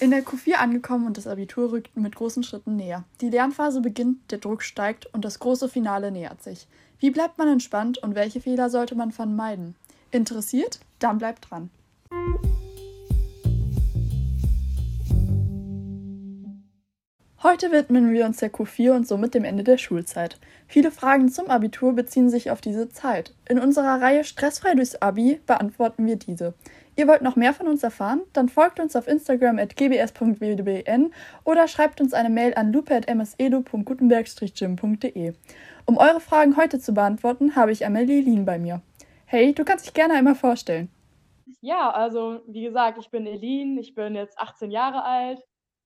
In der Q4 angekommen und das Abitur rückt mit großen Schritten näher. Die Lernphase beginnt, der Druck steigt und das große Finale nähert sich. Wie bleibt man entspannt und welche Fehler sollte man vermeiden? Interessiert? Dann bleibt dran. Heute widmen wir uns der Q4 und somit dem Ende der Schulzeit. Viele Fragen zum Abitur beziehen sich auf diese Zeit. In unserer Reihe Stressfrei durchs Abi beantworten wir diese. Ihr wollt noch mehr von uns erfahren? Dann folgt uns auf Instagram at gbs.wdbn oder schreibt uns eine Mail an lupe.msedu.gutenberg-gym.de. Um eure Fragen heute zu beantworten, habe ich Amelie Lien bei mir. Hey, du kannst dich gerne einmal vorstellen. Ja, also wie gesagt, ich bin Elin, ich bin jetzt 18 Jahre alt,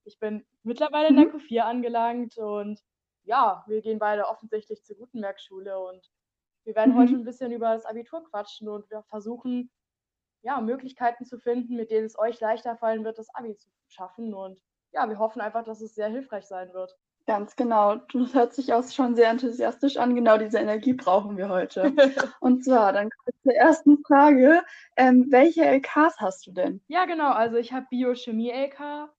ich bin mittlerweile in der mhm. Q4 angelangt und ja, wir gehen beide offensichtlich zur Gutenberg-Schule und wir werden mhm. heute ein bisschen über das Abitur quatschen und wir versuchen, ja, Möglichkeiten zu finden, mit denen es euch leichter fallen wird, das Abi zu schaffen. Und ja, wir hoffen einfach, dass es sehr hilfreich sein wird. Ganz genau. Das hört sich auch schon sehr enthusiastisch an. Genau diese Energie brauchen wir heute. Und zwar, dann kommt zur ersten Frage. Ähm, welche LKs hast du denn? Ja, genau. Also ich habe Biochemie-LK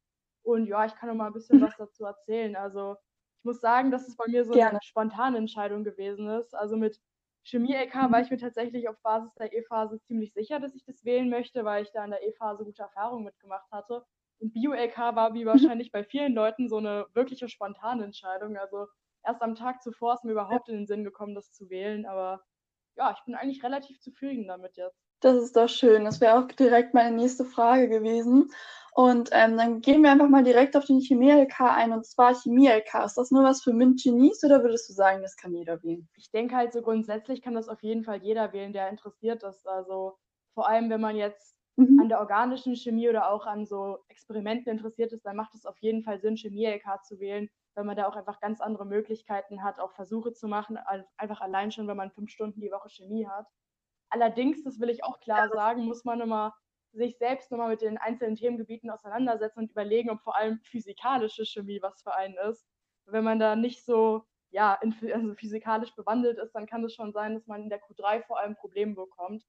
und ja, ich kann noch mal ein bisschen was dazu erzählen. Also ich muss sagen, dass es bei mir so Gerne. eine spontane Entscheidung gewesen ist. Also mit Chemie-LK war ich mir tatsächlich auf Basis der E-Phase ziemlich sicher, dass ich das wählen möchte, weil ich da in der E-Phase gute Erfahrungen mitgemacht hatte. Und Bio-LK war wie wahrscheinlich bei vielen Leuten so eine wirkliche spontane Entscheidung. Also erst am Tag zuvor ist mir überhaupt in den Sinn gekommen, das zu wählen. Aber ja, ich bin eigentlich relativ zufrieden damit jetzt. Das ist doch schön. Das wäre auch direkt meine nächste Frage gewesen. Und ähm, dann gehen wir einfach mal direkt auf den Chemie-LK ein. Und zwar Chemie-LK. Ist das nur was für MINT-Genies oder würdest du sagen, das kann jeder wählen? Ich denke halt so grundsätzlich kann das auf jeden Fall jeder wählen, der interessiert ist. Also vor allem, wenn man jetzt mhm. an der organischen Chemie oder auch an so Experimenten interessiert ist, dann macht es auf jeden Fall Sinn, Chemie-LK zu wählen, weil man da auch einfach ganz andere Möglichkeiten hat, auch Versuche zu machen, einfach allein schon, wenn man fünf Stunden die Woche Chemie hat. Allerdings, das will ich auch klar sagen, muss man immer sich selbst nochmal mit den einzelnen Themengebieten auseinandersetzen und überlegen, ob vor allem physikalische Chemie was für einen ist. Wenn man da nicht so ja, in, also physikalisch bewandelt ist, dann kann es schon sein, dass man in der Q3 vor allem Probleme bekommt.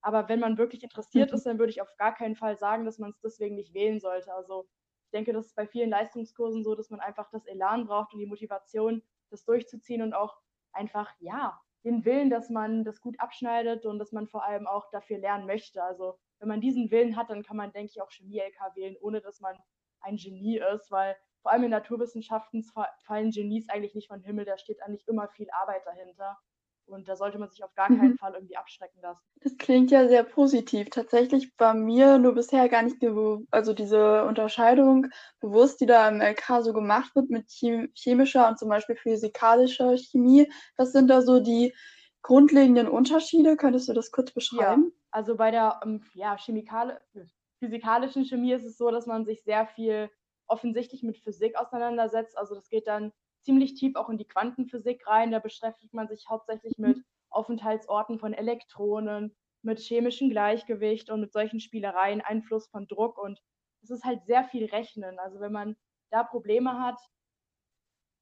Aber wenn man wirklich interessiert mhm. ist, dann würde ich auf gar keinen Fall sagen, dass man es deswegen nicht wählen sollte. Also ich denke, das ist bei vielen Leistungskursen so, dass man einfach das Elan braucht und die Motivation, das durchzuziehen und auch einfach, ja, den Willen, dass man das gut abschneidet und dass man vor allem auch dafür lernen möchte. Also wenn man diesen Willen hat, dann kann man, denke ich, auch Chemie-LK wählen, ohne dass man ein Genie ist, weil vor allem in Naturwissenschaften fallen Genies eigentlich nicht vom Himmel, da steht eigentlich immer viel Arbeit dahinter. Und da sollte man sich auf gar keinen mhm. Fall irgendwie abschrecken lassen. Das klingt ja sehr positiv. Tatsächlich war mir nur bisher gar nicht, also diese Unterscheidung bewusst, die da im LK so gemacht wird mit chemischer und zum Beispiel physikalischer Chemie. Was sind da so die grundlegenden Unterschiede? Könntest du das kurz beschreiben? Ja. Also bei der ähm, ja, Chemikale, physikalischen Chemie ist es so, dass man sich sehr viel offensichtlich mit Physik auseinandersetzt. Also das geht dann ziemlich tief auch in die Quantenphysik rein. Da beschäftigt man sich hauptsächlich mit Aufenthaltsorten von Elektronen, mit chemischem Gleichgewicht und mit solchen Spielereien, Einfluss von Druck. Und es ist halt sehr viel Rechnen. Also wenn man da Probleme hat,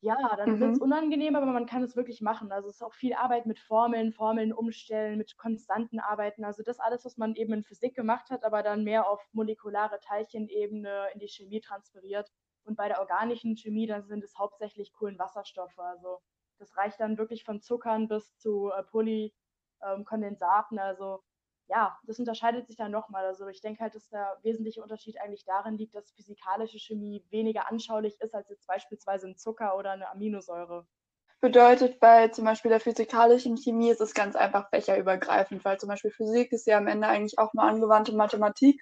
ja, dann wird es mhm. unangenehm, aber man kann es wirklich machen. Also es ist auch viel Arbeit mit Formeln, Formeln umstellen, mit Konstanten arbeiten. Also das alles, was man eben in Physik gemacht hat, aber dann mehr auf molekulare Teilchenebene in die Chemie transferiert. Und bei der organischen Chemie, dann sind es hauptsächlich Kohlenwasserstoffe. Also das reicht dann wirklich von Zuckern bis zu äh, Polykondensaten. Ähm, also ja, das unterscheidet sich dann nochmal. Also ich denke halt, dass der wesentliche Unterschied eigentlich darin liegt, dass physikalische Chemie weniger anschaulich ist als jetzt beispielsweise ein Zucker oder eine Aminosäure. Bedeutet bei zum Beispiel der physikalischen Chemie ist es ganz einfach fächerübergreifend, weil zum Beispiel Physik ist ja am Ende eigentlich auch nur angewandte Mathematik.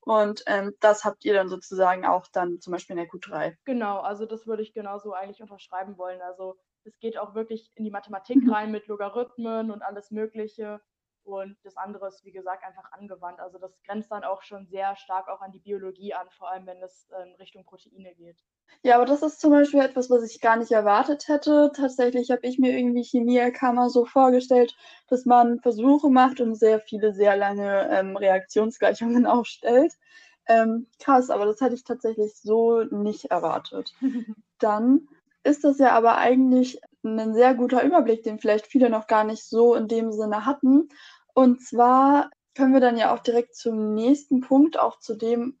Und ähm, das habt ihr dann sozusagen auch dann zum Beispiel in der Q3. Genau, also das würde ich genauso eigentlich unterschreiben wollen. Also es geht auch wirklich in die Mathematik mhm. rein mit Logarithmen und alles Mögliche. Und das andere ist, wie gesagt, einfach angewandt. Also das grenzt dann auch schon sehr stark auch an die Biologie an, vor allem wenn es in Richtung Proteine geht. Ja, aber das ist zum Beispiel etwas, was ich gar nicht erwartet hätte. Tatsächlich habe ich mir irgendwie Chemie-Kammer so vorgestellt, dass man Versuche macht und sehr viele, sehr lange ähm, Reaktionsgleichungen aufstellt. Ähm, krass, aber das hätte ich tatsächlich so nicht erwartet. Dann ist das ja aber eigentlich ein sehr guter Überblick, den vielleicht viele noch gar nicht so in dem Sinne hatten. Und zwar können wir dann ja auch direkt zum nächsten Punkt, auch zu dem,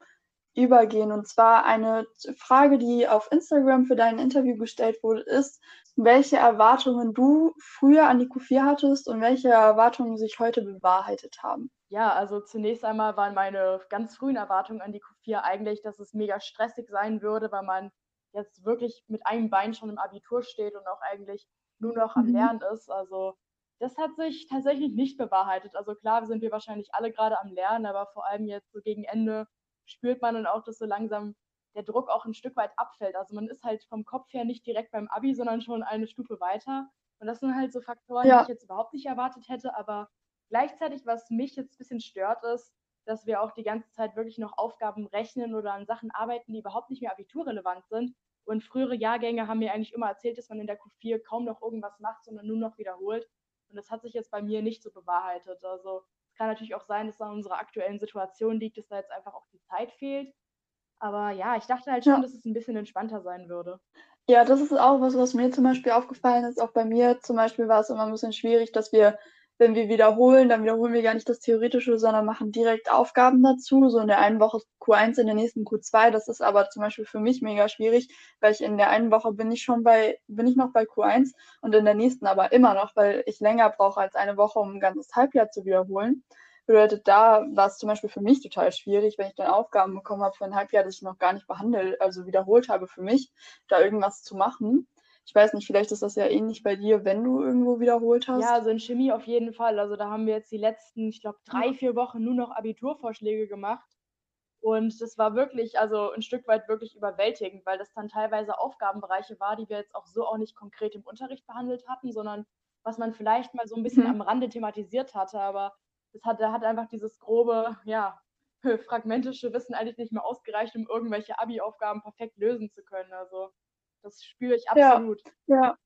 übergehen. Und zwar eine Frage, die auf Instagram für dein Interview gestellt wurde, ist, welche Erwartungen du früher an die Q4 hattest und welche Erwartungen sich heute bewahrheitet haben. Ja, also zunächst einmal waren meine ganz frühen Erwartungen an die Q4 eigentlich, dass es mega stressig sein würde, weil man jetzt wirklich mit einem Bein schon im Abitur steht und auch eigentlich nur noch am mhm. Lernen ist. Also das hat sich tatsächlich nicht bewahrheitet. Also klar sind wir wahrscheinlich alle gerade am Lernen, aber vor allem jetzt so gegen Ende spürt man dann auch, dass so langsam der Druck auch ein Stück weit abfällt. Also man ist halt vom Kopf her nicht direkt beim Abi, sondern schon eine Stufe weiter. Und das sind halt so Faktoren, ja. die ich jetzt überhaupt nicht erwartet hätte, aber Gleichzeitig, was mich jetzt ein bisschen stört, ist, dass wir auch die ganze Zeit wirklich noch Aufgaben rechnen oder an Sachen arbeiten, die überhaupt nicht mehr abiturrelevant sind. Und frühere Jahrgänge haben mir eigentlich immer erzählt, dass man in der Q4 kaum noch irgendwas macht, sondern nur noch wiederholt. Und das hat sich jetzt bei mir nicht so bewahrheitet. Also es kann natürlich auch sein, dass es an unserer aktuellen Situation liegt, dass da jetzt einfach auch die Zeit fehlt. Aber ja, ich dachte halt schon, ja. dass es ein bisschen entspannter sein würde. Ja, das ist auch was, was mir zum Beispiel aufgefallen ist. Auch bei mir zum Beispiel war es immer ein bisschen schwierig, dass wir wenn wir wiederholen, dann wiederholen wir gar nicht das Theoretische, sondern machen direkt Aufgaben dazu. So in der einen Woche Q1, in der nächsten Q2. Das ist aber zum Beispiel für mich mega schwierig, weil ich in der einen Woche bin ich schon bei, bin ich noch bei Q1 und in der nächsten aber immer noch, weil ich länger brauche als eine Woche, um ein ganzes Halbjahr zu wiederholen. Bedeutet, da war es zum Beispiel für mich total schwierig, wenn ich dann Aufgaben bekommen habe für ein Halbjahr, das ich noch gar nicht behandelt, also wiederholt habe für mich, da irgendwas zu machen. Ich weiß nicht, vielleicht ist das ja ähnlich bei dir, wenn du irgendwo wiederholt hast. Ja, also in Chemie auf jeden Fall. Also da haben wir jetzt die letzten, ich glaube, drei, vier Wochen nur noch Abiturvorschläge gemacht. Und das war wirklich, also ein Stück weit wirklich überwältigend, weil das dann teilweise Aufgabenbereiche war, die wir jetzt auch so auch nicht konkret im Unterricht behandelt hatten, sondern was man vielleicht mal so ein bisschen mhm. am Rande thematisiert hatte. Aber das hat, da hat einfach dieses grobe, ja, fragmentische Wissen eigentlich nicht mehr ausgereicht, um irgendwelche Abi-Aufgaben perfekt lösen zu können. Also das spüre ich absolut. Ja, ja.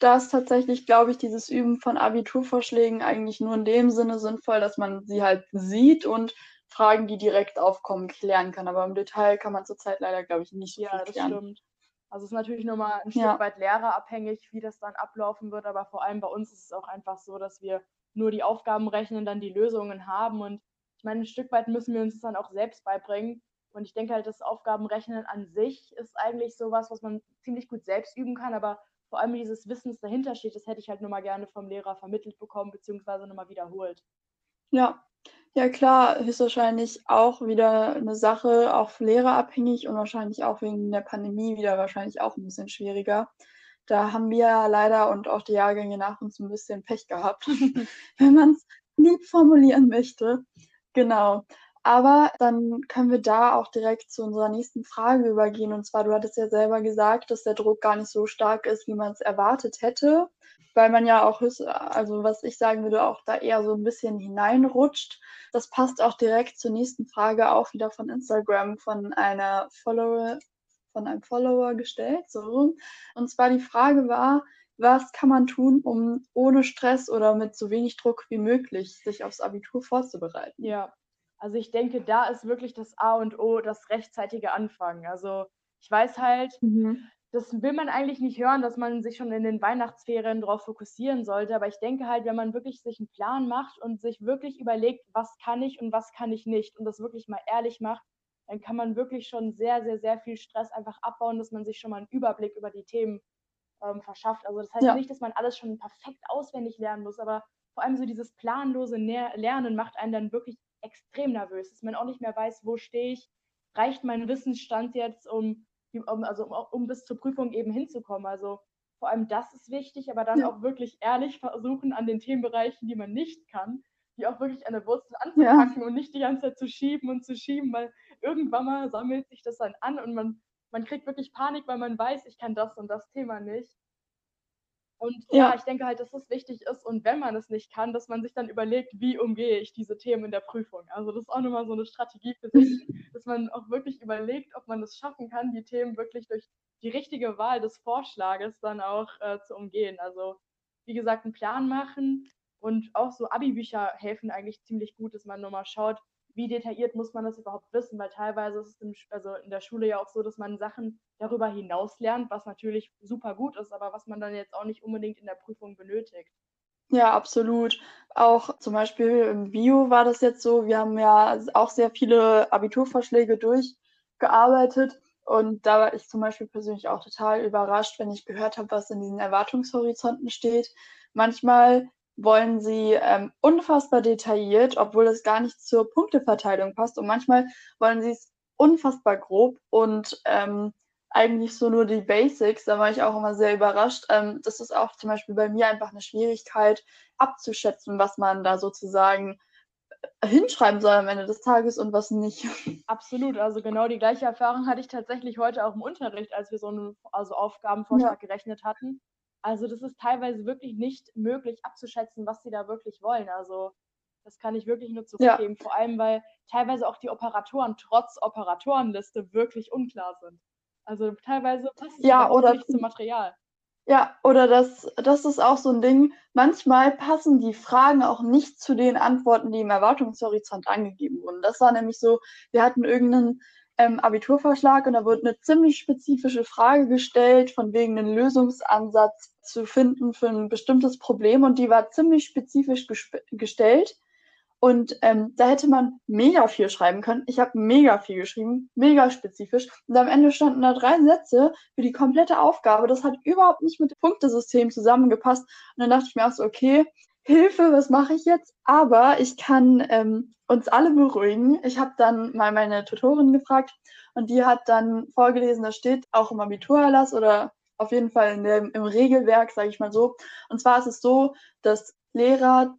Da ist tatsächlich, glaube ich, dieses Üben von Abiturvorschlägen eigentlich nur in dem Sinne sinnvoll, dass man sie halt sieht und Fragen, die direkt aufkommen, klären kann. Aber im Detail kann man zurzeit leider, glaube ich, nicht so ja, viel klären. Ja, das stimmt. Also es ist natürlich nochmal ein Stück ja. weit lehrerabhängig, wie das dann ablaufen wird, aber vor allem bei uns ist es auch einfach so, dass wir nur die Aufgaben rechnen, dann die Lösungen haben und ich meine, ein Stück weit müssen wir uns das dann auch selbst beibringen und ich denke halt, das Aufgabenrechnen an sich ist eigentlich sowas, was man ziemlich gut selbst üben kann, aber vor allem dieses Wissen, das dahinter steht, das hätte ich halt nur mal gerne vom Lehrer vermittelt bekommen, beziehungsweise nochmal wiederholt. Ja, ja klar, höchstwahrscheinlich auch wieder eine Sache, auch lehrerabhängig und wahrscheinlich auch wegen der Pandemie wieder wahrscheinlich auch ein bisschen schwieriger. Da haben wir leider und auch die Jahrgänge nach uns ein bisschen Pech gehabt, wenn man es lieb formulieren möchte. Genau. Aber dann können wir da auch direkt zu unserer nächsten Frage übergehen. Und zwar, du hattest ja selber gesagt, dass der Druck gar nicht so stark ist, wie man es erwartet hätte, weil man ja auch, also was ich sagen würde, auch da eher so ein bisschen hineinrutscht. Das passt auch direkt zur nächsten Frage, auch wieder von Instagram, von einer Follower, von einem Follower gestellt. So. Und zwar die Frage war, was kann man tun, um ohne Stress oder mit so wenig Druck wie möglich sich aufs Abitur vorzubereiten? Ja, also ich denke, da ist wirklich das A und O das rechtzeitige Anfangen. Also ich weiß halt, mhm. das will man eigentlich nicht hören, dass man sich schon in den Weihnachtsferien darauf fokussieren sollte. Aber ich denke halt, wenn man wirklich sich einen Plan macht und sich wirklich überlegt, was kann ich und was kann ich nicht und das wirklich mal ehrlich macht, dann kann man wirklich schon sehr, sehr, sehr viel Stress einfach abbauen, dass man sich schon mal einen Überblick über die Themen ähm, verschafft. Also das heißt ja. nicht, dass man alles schon perfekt auswendig lernen muss, aber vor allem so dieses planlose Lernen macht einen dann wirklich extrem nervös, dass man auch nicht mehr weiß, wo stehe ich, reicht mein Wissensstand jetzt, um, um, also um, um bis zur Prüfung eben hinzukommen. Also vor allem das ist wichtig, aber dann ja. auch wirklich ehrlich versuchen, an den Themenbereichen, die man nicht kann, die auch wirklich an der Wurzel anzupacken ja. und nicht die ganze Zeit zu schieben und zu schieben, weil irgendwann mal sammelt sich das dann an und man, man kriegt wirklich Panik, weil man weiß, ich kann das und das Thema nicht. Und ja. ja. ich denke halt, dass das wichtig ist und wenn man es nicht kann, dass man sich dann überlegt, wie umgehe ich diese Themen in der Prüfung. Also das ist auch nochmal so eine Strategie für sich, dass man auch wirklich überlegt, ob man es schaffen kann, die Themen wirklich durch die richtige Wahl des Vorschlages dann auch äh, zu umgehen. Also wie gesagt, einen Plan machen und auch so Abi-Bücher helfen eigentlich ziemlich gut, dass man nochmal schaut, wie detailliert muss man das überhaupt wissen, weil teilweise ist es im, also in der Schule ja auch so, dass man Sachen darüber hinaus lernt, was natürlich super gut ist, aber was man dann jetzt auch nicht unbedingt in der Prüfung benötigt. Ja, absolut. Auch zum Beispiel im Bio war das jetzt so, wir haben ja auch sehr viele Abiturvorschläge durchgearbeitet und da war ich zum Beispiel persönlich auch total überrascht, wenn ich gehört habe, was in diesen Erwartungshorizonten steht. Manchmal wollen sie ähm, unfassbar detailliert, obwohl es gar nicht zur Punkteverteilung passt. Und manchmal wollen sie es unfassbar grob und ähm, eigentlich so nur die Basics. Da war ich auch immer sehr überrascht. Ähm, das ist auch zum Beispiel bei mir einfach eine Schwierigkeit abzuschätzen, was man da sozusagen äh, hinschreiben soll am Ende des Tages und was nicht. Absolut, also genau die gleiche Erfahrung hatte ich tatsächlich heute auch im Unterricht, als wir so einen also Aufgabenvorschlag ja. gerechnet hatten. Also das ist teilweise wirklich nicht möglich abzuschätzen, was sie da wirklich wollen. Also das kann ich wirklich nur zurückgeben. Ja. Vor allem, weil teilweise auch die Operatoren trotz Operatorenliste wirklich unklar sind. Also teilweise passt ja, oder nicht zum Material. Ja, oder das, das ist auch so ein Ding. Manchmal passen die Fragen auch nicht zu den Antworten, die im Erwartungshorizont angegeben wurden. Das war nämlich so, wir hatten irgendeinen ähm, Abiturvorschlag und da wurde eine ziemlich spezifische Frage gestellt, von wegen einen Lösungsansatz zu finden für ein bestimmtes Problem und die war ziemlich spezifisch gestellt. Und ähm, da hätte man mega viel schreiben können. Ich habe mega viel geschrieben, mega spezifisch. Und am Ende standen da drei Sätze für die komplette Aufgabe. Das hat überhaupt nicht mit dem Punktesystem zusammengepasst. Und dann dachte ich mir auch so, okay, Hilfe, was mache ich jetzt? Aber ich kann ähm, uns alle beruhigen. Ich habe dann mal meine Tutorin gefragt und die hat dann vorgelesen, da steht auch im Abiturerlass oder auf jeden Fall in dem, im Regelwerk, sage ich mal so. Und zwar ist es so, dass Lehrer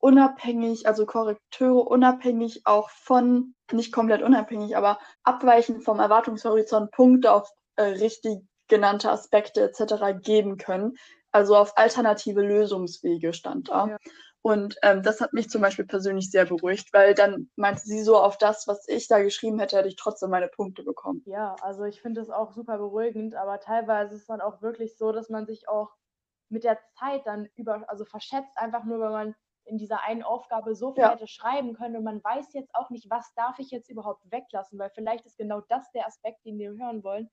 unabhängig, also Korrekteure unabhängig auch von, nicht komplett unabhängig, aber abweichend vom Erwartungshorizont Punkte auf äh, richtig genannte Aspekte etc. geben können. Also auf alternative Lösungswege stand da. Ja. Und ähm, das hat mich zum Beispiel persönlich sehr beruhigt, weil dann meinte sie so, auf das, was ich da geschrieben hätte, hätte ich trotzdem meine Punkte bekommen. Ja, also ich finde das auch super beruhigend, aber teilweise ist es dann auch wirklich so, dass man sich auch mit der Zeit dann über, also verschätzt, einfach nur, weil man in dieser einen Aufgabe so viel ja. hätte schreiben können und man weiß jetzt auch nicht, was darf ich jetzt überhaupt weglassen, weil vielleicht ist genau das der Aspekt, den wir hören wollen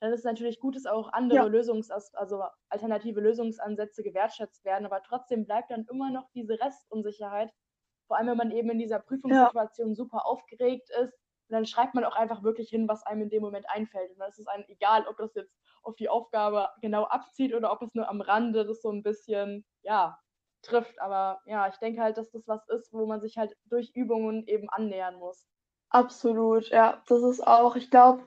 dann ist es natürlich gut, dass auch andere ja. Lösungs-, also alternative Lösungsansätze gewertschätzt werden, aber trotzdem bleibt dann immer noch diese Restunsicherheit, vor allem wenn man eben in dieser Prüfungssituation ja. super aufgeregt ist. Und dann schreibt man auch einfach wirklich hin, was einem in dem Moment einfällt. Und dann ist es einem egal, ob das jetzt auf die Aufgabe genau abzieht oder ob es nur am Rande das so ein bisschen, ja, trifft. Aber ja, ich denke halt, dass das was ist, wo man sich halt durch Übungen eben annähern muss. Absolut, ja. Das ist auch, ich glaube,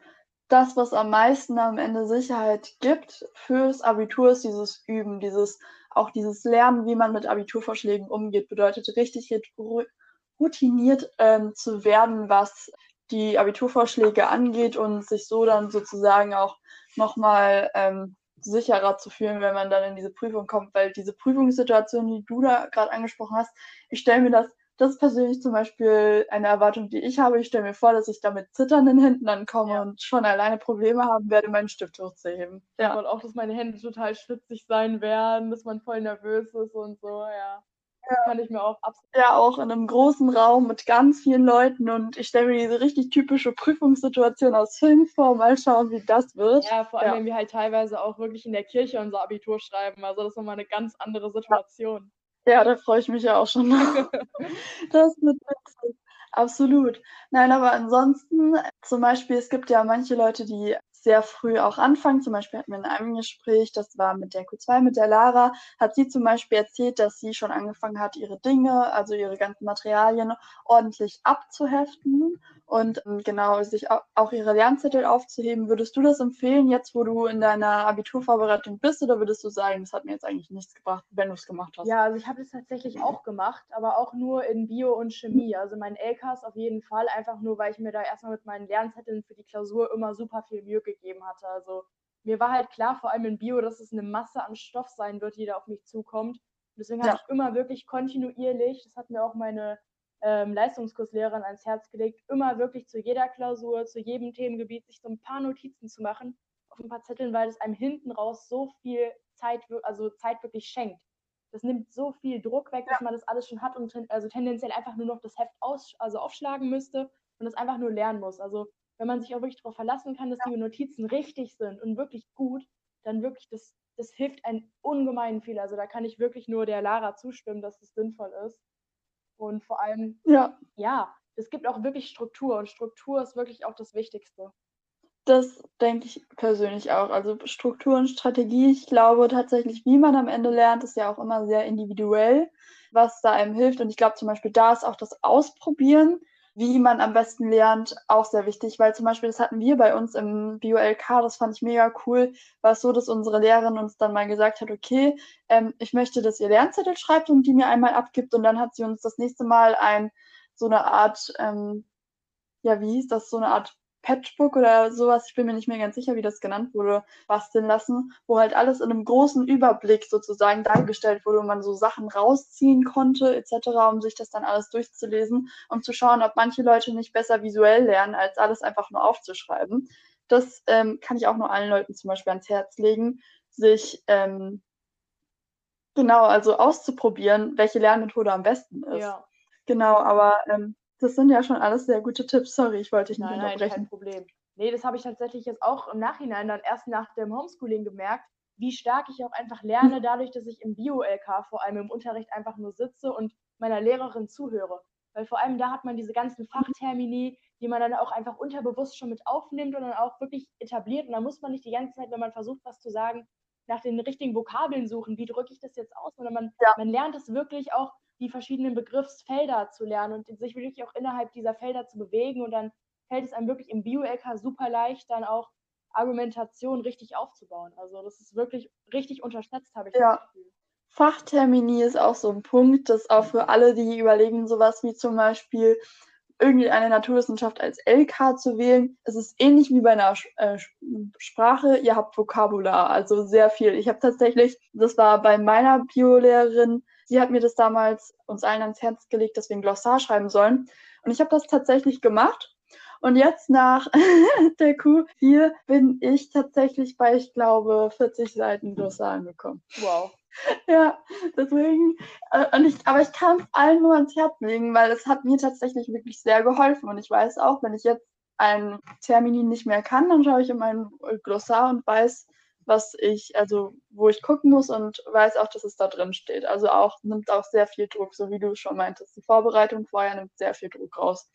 das, was am meisten am Ende Sicherheit gibt fürs Abitur, ist dieses Üben, dieses auch dieses Lernen, wie man mit Abiturvorschlägen umgeht, bedeutet richtig routiniert ähm, zu werden, was die Abiturvorschläge angeht und sich so dann sozusagen auch nochmal ähm, sicherer zu fühlen, wenn man dann in diese Prüfung kommt, weil diese Prüfungssituation, die du da gerade angesprochen hast, ich stelle mir das das ist persönlich zum Beispiel eine Erwartung, die ich habe. Ich stelle mir vor, dass ich da mit zitternden Händen ankomme ja. und schon alleine Probleme haben werde, meinen Stift hochzuheben. Ja. Und auch, dass meine Hände total schwitzig sein werden, dass man voll nervös ist und so, ja. ja. kann ich mir auch absolut. Ja, auch in einem großen Raum mit ganz vielen Leuten und ich stelle mir diese richtig typische Prüfungssituation aus Film vor. Mal schauen, wie das wird. Ja, vor allem, ja. wenn wir halt teilweise auch wirklich in der Kirche unser Abitur schreiben. Also, das ist nochmal eine ganz andere Situation. Ja, da freue ich mich ja auch schon. das wird witzig. Absolut. Nein, aber ansonsten, zum Beispiel, es gibt ja manche Leute, die sehr früh auch anfangen. Zum Beispiel hatten wir in einem Gespräch, das war mit der Q2, mit der Lara, hat sie zum Beispiel erzählt, dass sie schon angefangen hat, ihre Dinge, also ihre ganzen Materialien ordentlich abzuheften und ähm, genau sich auch ihre Lernzettel aufzuheben. Würdest du das empfehlen, jetzt wo du in deiner Abiturvorbereitung bist, oder würdest du sagen, das hat mir jetzt eigentlich nichts gebracht, wenn du es gemacht hast? Ja, also ich habe es tatsächlich auch gemacht, aber auch nur in Bio und Chemie. Also mein LKs auf jeden Fall, einfach nur, weil ich mir da erstmal mit meinen Lernzetteln für die Klausur immer super viel Mühe gegeben hatte. Also mir war halt klar, vor allem in Bio, dass es eine Masse an Stoff sein wird, die da auf mich zukommt. Und deswegen ja. habe ich immer wirklich kontinuierlich, das hat mir auch meine ähm, Leistungskurslehrerin ans Herz gelegt, immer wirklich zu jeder Klausur, zu jedem Themengebiet sich so ein paar Notizen zu machen auf ein paar Zetteln, weil es einem hinten raus so viel Zeit, also Zeit wirklich schenkt. Das nimmt so viel Druck weg, ja. dass man das alles schon hat und ten, also tendenziell einfach nur noch das Heft aus, also aufschlagen müsste und es einfach nur lernen muss. Also wenn man sich auch wirklich darauf verlassen kann, dass ja. die Notizen richtig sind und wirklich gut, dann wirklich, das, das hilft einen ungemein viel. Also da kann ich wirklich nur der Lara zustimmen, dass es sinnvoll ist. Und vor allem, ja, ja es gibt auch wirklich Struktur und Struktur ist wirklich auch das Wichtigste. Das denke ich persönlich auch. Also Struktur und Strategie, ich glaube tatsächlich, wie man am Ende lernt, ist ja auch immer sehr individuell, was da einem hilft. Und ich glaube zum Beispiel, da ist auch das Ausprobieren, wie man am besten lernt, auch sehr wichtig, weil zum Beispiel, das hatten wir bei uns im BioLK, das fand ich mega cool, war es so, dass unsere Lehrerin uns dann mal gesagt hat, okay, ähm, ich möchte, dass ihr Lernzettel schreibt und die mir einmal abgibt. Und dann hat sie uns das nächste Mal ein, so eine Art, ähm, ja, wie hieß das, so eine Art Patchbook oder sowas, ich bin mir nicht mehr ganz sicher, wie das genannt wurde, basteln lassen, wo halt alles in einem großen Überblick sozusagen dargestellt wurde und man so Sachen rausziehen konnte etc., um sich das dann alles durchzulesen, um zu schauen, ob manche Leute nicht besser visuell lernen, als alles einfach nur aufzuschreiben. Das ähm, kann ich auch nur allen Leuten zum Beispiel ans Herz legen, sich ähm, genau, also auszuprobieren, welche Lernmethode am besten ist. Ja. Genau, aber ähm, das sind ja schon alles sehr gute Tipps. Sorry, ich wollte dich nicht nein, unterbrechen. Nein, kein Problem. Nee, das habe ich tatsächlich jetzt auch im Nachhinein dann erst nach dem Homeschooling gemerkt, wie stark ich auch einfach lerne, dadurch, dass ich im Bio-LK vor allem im Unterricht einfach nur sitze und meiner Lehrerin zuhöre. Weil vor allem da hat man diese ganzen Fachtermini, die man dann auch einfach unterbewusst schon mit aufnimmt und dann auch wirklich etabliert. Und da muss man nicht die ganze Zeit, wenn man versucht, was zu sagen, nach den richtigen Vokabeln suchen, wie drücke ich das jetzt aus, sondern man, ja. man lernt es wirklich auch die verschiedenen Begriffsfelder zu lernen und sich wirklich auch innerhalb dieser Felder zu bewegen. Und dann fällt es einem wirklich im Bio-LK super leicht, dann auch Argumentation richtig aufzubauen. Also das ist wirklich richtig unterschätzt, habe ich ja. das Gefühl. Fachtermini ist auch so ein Punkt, das auch für alle, die überlegen, sowas wie zum Beispiel irgendeine Naturwissenschaft als LK zu wählen. Es ist ähnlich wie bei einer äh, Sprache. Ihr habt Vokabular, also sehr viel. Ich habe tatsächlich, das war bei meiner Biolehrerin, Sie hat mir das damals uns allen ans Herz gelegt, dass wir ein Glossar schreiben sollen. Und ich habe das tatsächlich gemacht. Und jetzt nach der Q4 bin ich tatsächlich bei, ich glaube, 40 Seiten Glossar angekommen. Wow. Ja, deswegen, äh, und ich, aber ich kann es allen nur ans Herz legen, weil es hat mir tatsächlich wirklich sehr geholfen. Und ich weiß auch, wenn ich jetzt ein Termini nicht mehr kann, dann schaue ich in mein Glossar und weiß, was ich, also wo ich gucken muss und weiß auch, dass es da drin steht. Also auch nimmt auch sehr viel Druck, so wie du schon meintest. Die Vorbereitung vorher nimmt sehr viel Druck raus.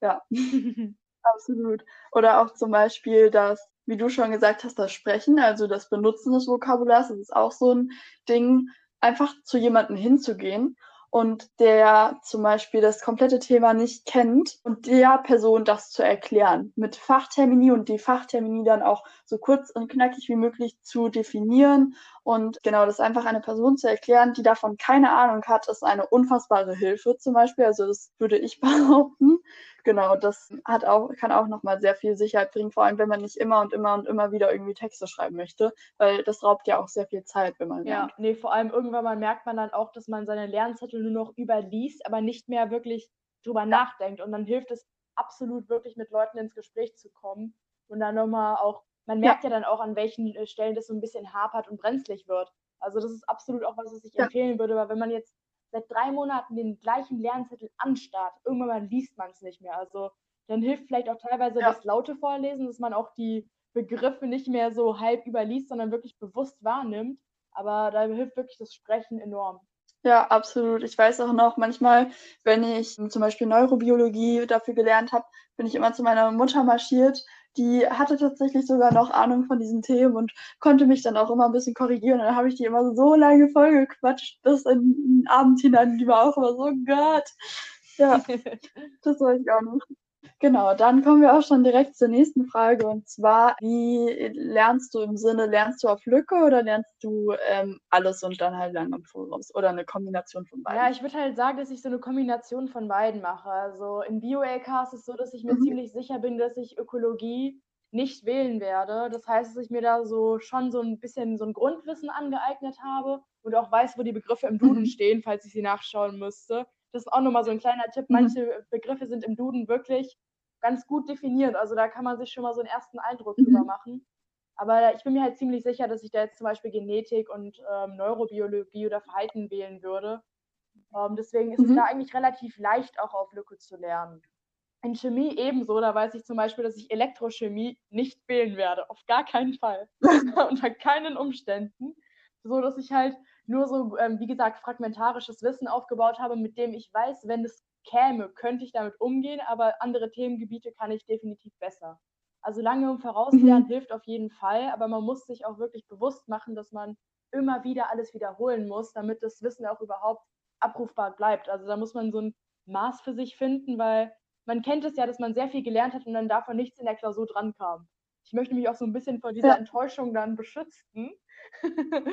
Ja, absolut. Oder auch zum Beispiel das, wie du schon gesagt hast, das Sprechen, also das Benutzen des Vokabulars, das ist auch so ein Ding, einfach zu jemandem hinzugehen und der zum Beispiel das komplette Thema nicht kennt und der Person das zu erklären mit Fachtermini und die Fachtermini dann auch so kurz und knackig wie möglich zu definieren und genau das einfach eine Person zu erklären, die davon keine Ahnung hat, ist eine unfassbare Hilfe zum Beispiel. Also das würde ich behaupten. Genau, das hat auch, kann auch nochmal sehr viel Sicherheit bringen, vor allem wenn man nicht immer und immer und immer wieder irgendwie Texte schreiben möchte, weil das raubt ja auch sehr viel Zeit, wenn man lernt. Ja, nee, vor allem irgendwann mal merkt man dann auch, dass man seine Lernzettel nur noch überliest, aber nicht mehr wirklich drüber nachdenkt. Und dann hilft es absolut wirklich mit Leuten ins Gespräch zu kommen und dann nochmal auch man merkt ja. ja dann auch, an welchen äh, Stellen das so ein bisschen hapert und brenzlig wird. Also das ist absolut auch was, was ich ja. empfehlen würde, weil wenn man jetzt seit drei Monaten den gleichen Lernzettel anstarrt, irgendwann mal liest man es nicht mehr. Also dann hilft vielleicht auch teilweise ja. das laute Vorlesen, dass man auch die Begriffe nicht mehr so halb überliest, sondern wirklich bewusst wahrnimmt. Aber da hilft wirklich das Sprechen enorm. Ja, absolut. Ich weiß auch noch, manchmal, wenn ich zum Beispiel Neurobiologie dafür gelernt habe, bin ich immer zu meiner Mutter marschiert die hatte tatsächlich sogar noch Ahnung von diesen Themen und konnte mich dann auch immer ein bisschen korrigieren. Und dann habe ich die immer so lange vollgequatscht bis in den Abend hinein. Die war auch immer so, Gott. Ja, das soll ich auch noch. Genau, dann kommen wir auch schon direkt zur nächsten Frage und zwar, wie lernst du im Sinne, lernst du auf Lücke oder lernst du ähm, alles und dann halt lang im Voraus oder eine Kombination von beiden? Ja, ich würde halt sagen, dass ich so eine Kombination von beiden mache. Also in Bio-LK ist es so, dass ich mir mhm. ziemlich sicher bin, dass ich Ökologie nicht wählen werde. Das heißt, dass ich mir da so schon so ein bisschen so ein Grundwissen angeeignet habe und auch weiß, wo die Begriffe im Duden mhm. stehen, falls ich sie nachschauen müsste. Das ist auch nochmal so ein kleiner Tipp. Mhm. Manche Begriffe sind im Duden wirklich ganz gut definiert. Also da kann man sich schon mal so einen ersten Eindruck mhm. drüber machen. Aber ich bin mir halt ziemlich sicher, dass ich da jetzt zum Beispiel Genetik und ähm, Neurobiologie oder Verhalten wählen würde. Ähm, deswegen ist mhm. es da eigentlich relativ leicht, auch auf Lücke zu lernen. in Chemie ebenso, da weiß ich zum Beispiel, dass ich Elektrochemie nicht wählen werde. Auf gar keinen Fall. Unter keinen Umständen. So dass ich halt nur so, ähm, wie gesagt, fragmentarisches Wissen aufgebaut habe, mit dem ich weiß, wenn es käme, könnte ich damit umgehen, aber andere Themengebiete kann ich definitiv besser. Also lange im Vorauslernen mhm. hilft auf jeden Fall, aber man muss sich auch wirklich bewusst machen, dass man immer wieder alles wiederholen muss, damit das Wissen auch überhaupt abrufbar bleibt. Also da muss man so ein Maß für sich finden, weil man kennt es ja, dass man sehr viel gelernt hat und dann davon nichts in der Klausur dran kam. Ich möchte mich auch so ein bisschen vor dieser ja. Enttäuschung dann beschützen.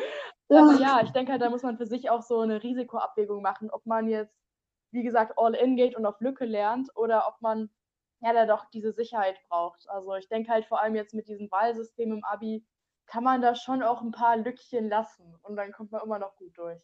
ja. Aber ja, ich denke halt, da muss man für sich auch so eine Risikoabwägung machen, ob man jetzt, wie gesagt, all in geht und auf Lücke lernt oder ob man ja da doch diese Sicherheit braucht. Also ich denke halt vor allem jetzt mit diesem Wahlsystem im Abi kann man da schon auch ein paar Lückchen lassen und dann kommt man immer noch gut durch.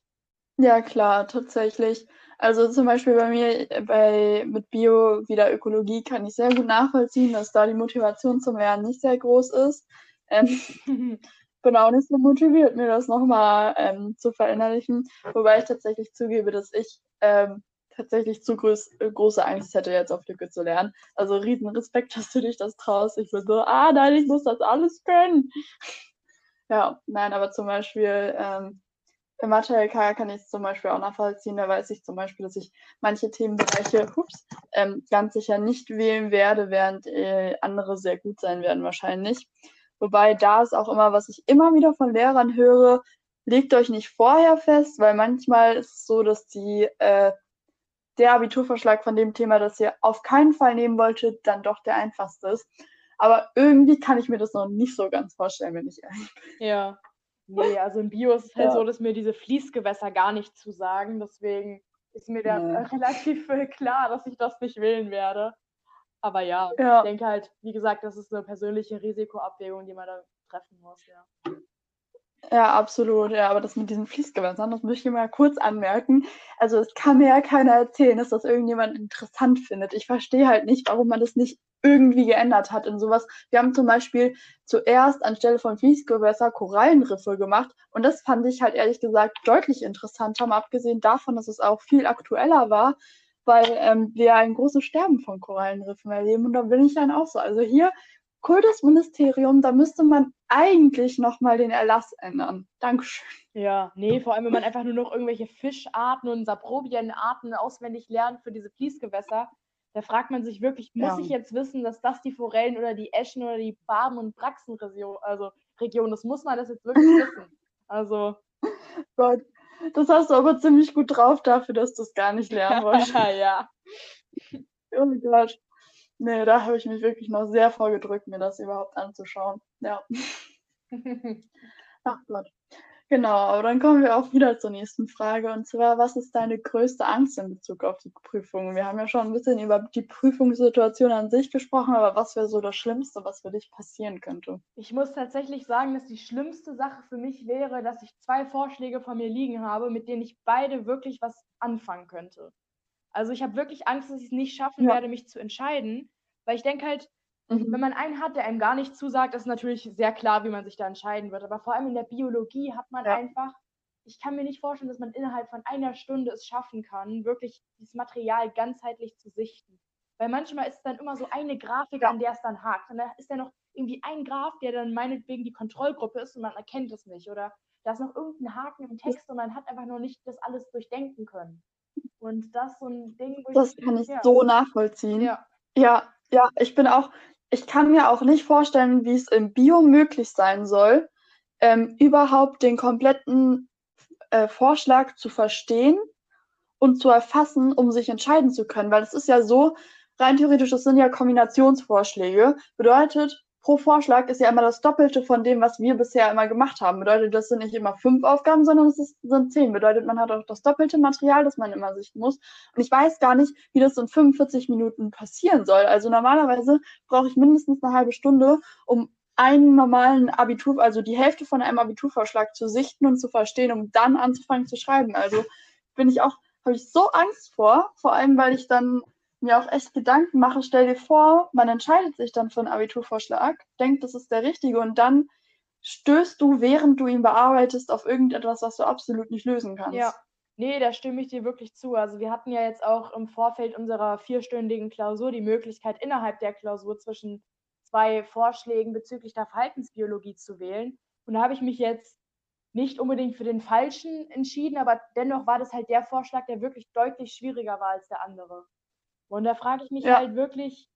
Ja, klar, tatsächlich. Also zum Beispiel bei mir bei, mit Bio wieder Ökologie kann ich sehr gut nachvollziehen, dass da die Motivation zum Lernen nicht sehr groß ist. Ähm, bin auch nicht so motiviert, mir das nochmal ähm, zu verinnerlichen. Wobei ich tatsächlich zugebe, dass ich ähm, tatsächlich zu groß, große Angst hätte, jetzt auf Lücke zu lernen. Also riesen Respekt, dass du dich das traust. Ich bin so, ah nein, ich muss das alles können. ja, nein, aber zum Beispiel ähm, im Mathe-LK kann ich es zum Beispiel auch nachvollziehen. Da weiß ich zum Beispiel, dass ich manche Themenbereiche ups, ähm, ganz sicher nicht wählen werde, während äh, andere sehr gut sein werden wahrscheinlich. Wobei da ist auch immer, was ich immer wieder von Lehrern höre, legt euch nicht vorher fest, weil manchmal ist es so, dass die äh, der Abiturvorschlag von dem Thema, das ihr auf keinen Fall nehmen wolltet, dann doch der einfachste ist. Aber irgendwie kann ich mir das noch nicht so ganz vorstellen, wenn ich ehrlich bin. Ja, Nee, also im Bio ist es halt ja. so, dass mir diese Fließgewässer gar nicht zusagen. Deswegen ist mir da nee. relativ klar, dass ich das nicht wählen werde. Aber ja, ja, ich denke halt, wie gesagt, das ist eine persönliche Risikoabwägung, die man da treffen muss, ja. Ja, absolut. Ja, aber das mit diesen Fließgewässern, das möchte ich mal kurz anmerken. Also, es kann mir ja keiner erzählen, dass das irgendjemand interessant findet. Ich verstehe halt nicht, warum man das nicht irgendwie geändert hat in sowas. Wir haben zum Beispiel zuerst anstelle von Fließgewässer Korallenriffe gemacht und das fand ich halt ehrlich gesagt deutlich interessanter, mal abgesehen davon, dass es auch viel aktueller war, weil ähm, wir ein großes Sterben von Korallenriffen erleben und da bin ich dann auch so. Also hier Kultusministerium, da müsste man eigentlich nochmal den Erlass ändern. Dankeschön. Ja, nee, vor allem, wenn man einfach nur noch irgendwelche Fischarten und Saprobienarten auswendig lernt für diese Fließgewässer, da fragt man sich wirklich, muss ja. ich jetzt wissen, dass das die Forellen oder die Eschen oder die Barben- und Braxenregion, also Region, das muss man das jetzt wirklich wissen. Also. Gott, das hast du aber ziemlich gut drauf dafür, dass du es gar nicht lernen wolltest. ja. Oh Gott. Nee, da habe ich mich wirklich noch sehr vorgedrückt, mir das überhaupt anzuschauen. Ja. Ach Gott. Genau, aber dann kommen wir auch wieder zur nächsten Frage. Und zwar, was ist deine größte Angst in Bezug auf die Prüfung? Wir haben ja schon ein bisschen über die Prüfungssituation an sich gesprochen, aber was wäre so das Schlimmste, was für dich passieren könnte? Ich muss tatsächlich sagen, dass die schlimmste Sache für mich wäre, dass ich zwei Vorschläge von mir liegen habe, mit denen ich beide wirklich was anfangen könnte. Also ich habe wirklich Angst, dass ich es nicht schaffen ja. werde, mich zu entscheiden, weil ich denke halt, mhm. wenn man einen hat, der einem gar nicht zusagt, ist natürlich sehr klar, wie man sich da entscheiden wird. Aber vor allem in der Biologie hat man ja. einfach, ich kann mir nicht vorstellen, dass man innerhalb von einer Stunde es schaffen kann, wirklich dieses Material ganzheitlich zu sichten. Weil manchmal ist es dann immer so eine Grafik, ja. an der es dann hakt. Und da ist dann noch irgendwie ein Graph, der dann meinetwegen die Kontrollgruppe ist und man erkennt es nicht. Oder da ist noch irgendein Haken im Text und man hat einfach noch nicht das alles durchdenken können. Und das ist so ein Ding, wo Das ich, kann ich ja. so nachvollziehen. Ja. ja, ja, ich bin auch, ich kann mir auch nicht vorstellen, wie es im Bio möglich sein soll, ähm, überhaupt den kompletten äh, Vorschlag zu verstehen und zu erfassen, um sich entscheiden zu können. Weil es ist ja so, rein theoretisch, das sind ja Kombinationsvorschläge. Bedeutet, pro Vorschlag ist ja immer das Doppelte von dem, was wir bisher immer gemacht haben. Bedeutet, das sind nicht immer fünf Aufgaben, sondern es sind zehn. Bedeutet, man hat auch das doppelte Material, das man immer sichten muss. Und ich weiß gar nicht, wie das in 45 Minuten passieren soll. Also normalerweise brauche ich mindestens eine halbe Stunde, um einen normalen Abitur, also die Hälfte von einem Abiturvorschlag zu sichten und zu verstehen, um dann anzufangen zu schreiben. Also bin ich auch, habe ich so Angst vor, vor allem weil ich dann mir auch echt Gedanken mache, stell dir vor, man entscheidet sich dann für einen Abiturvorschlag, denkt, das ist der richtige und dann stößt du, während du ihn bearbeitest, auf irgendetwas, was du absolut nicht lösen kannst. Ja. Nee, da stimme ich dir wirklich zu. Also wir hatten ja jetzt auch im Vorfeld unserer vierstündigen Klausur die Möglichkeit, innerhalb der Klausur zwischen zwei Vorschlägen bezüglich der Verhaltensbiologie zu wählen. Und da habe ich mich jetzt nicht unbedingt für den falschen entschieden, aber dennoch war das halt der Vorschlag, der wirklich deutlich schwieriger war als der andere. Und da frage ich mich ja. halt wirklich,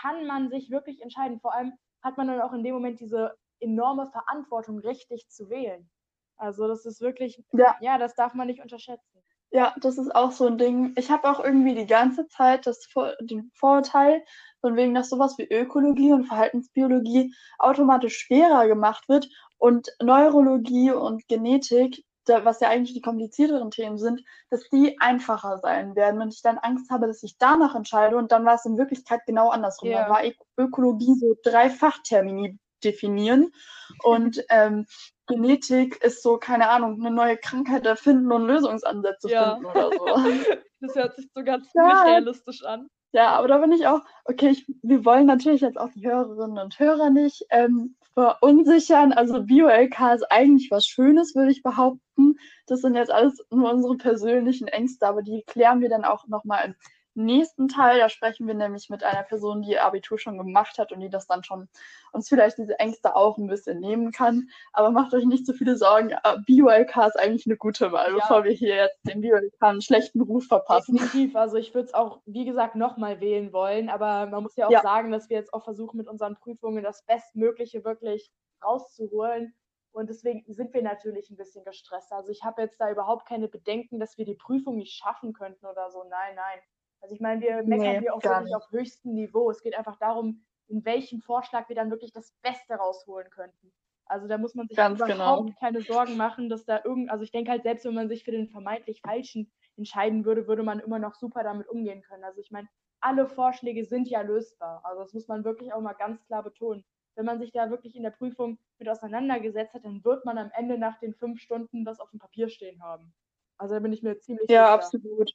kann man sich wirklich entscheiden? Vor allem hat man dann auch in dem Moment diese enorme Verantwortung, richtig zu wählen. Also das ist wirklich, ja, ja das darf man nicht unterschätzen. Ja, das ist auch so ein Ding. Ich habe auch irgendwie die ganze Zeit das Vor den Vorurteil, von wegen, dass sowas wie Ökologie und Verhaltensbiologie automatisch schwerer gemacht wird und Neurologie und Genetik, da, was ja eigentlich die komplizierteren Themen sind, dass die einfacher sein werden und ich dann Angst habe, dass ich danach entscheide und dann war es in Wirklichkeit genau andersrum. Yeah. Dann war Ökologie so drei Fachtermini definieren und ähm, Genetik ist so, keine Ahnung, eine neue Krankheit erfinden und Lösungsansätze ja. finden oder so. das hört sich so ganz ja. realistisch an. Ja, aber da bin ich auch, okay, ich, wir wollen natürlich jetzt auch die Hörerinnen und Hörer nicht ähm, verunsichern. Also Bio-LK ist eigentlich was Schönes, würde ich behaupten. Das sind jetzt alles nur unsere persönlichen Ängste, aber die klären wir dann auch nochmal nächsten Teil, da sprechen wir nämlich mit einer Person, die Abitur schon gemacht hat und die das dann schon uns vielleicht diese Ängste auch ein bisschen nehmen kann. Aber macht euch nicht so viele Sorgen. Äh, BioLK ist eigentlich eine gute Wahl, ja. bevor wir hier jetzt dem BioLK einen schlechten Ruf verpassen. Definitiv. Also ich würde es auch, wie gesagt, nochmal wählen wollen. Aber man muss ja auch ja. sagen, dass wir jetzt auch versuchen, mit unseren Prüfungen das Bestmögliche wirklich rauszuholen. Und deswegen sind wir natürlich ein bisschen gestresst. Also ich habe jetzt da überhaupt keine Bedenken, dass wir die Prüfung nicht schaffen könnten oder so. Nein, nein. Also ich meine, wir meckern nee, hier auch wirklich nicht. auf höchstem Niveau. Es geht einfach darum, in welchem Vorschlag wir dann wirklich das Beste rausholen könnten. Also da muss man sich Ganz überhaupt genau. keine Sorgen machen, dass da irgend, also ich denke halt, selbst wenn man sich für den vermeintlich Falschen entscheiden würde, würde man immer noch super damit umgehen können. Also ich meine, alle Vorschläge sind ja lösbar. Also das muss man wirklich auch mal ganz klar betonen. Wenn man sich da wirklich in der Prüfung mit auseinandergesetzt hat, dann wird man am Ende nach den fünf Stunden das auf dem Papier stehen haben. Also da bin ich mir ziemlich ja, sicher. Ja, absolut.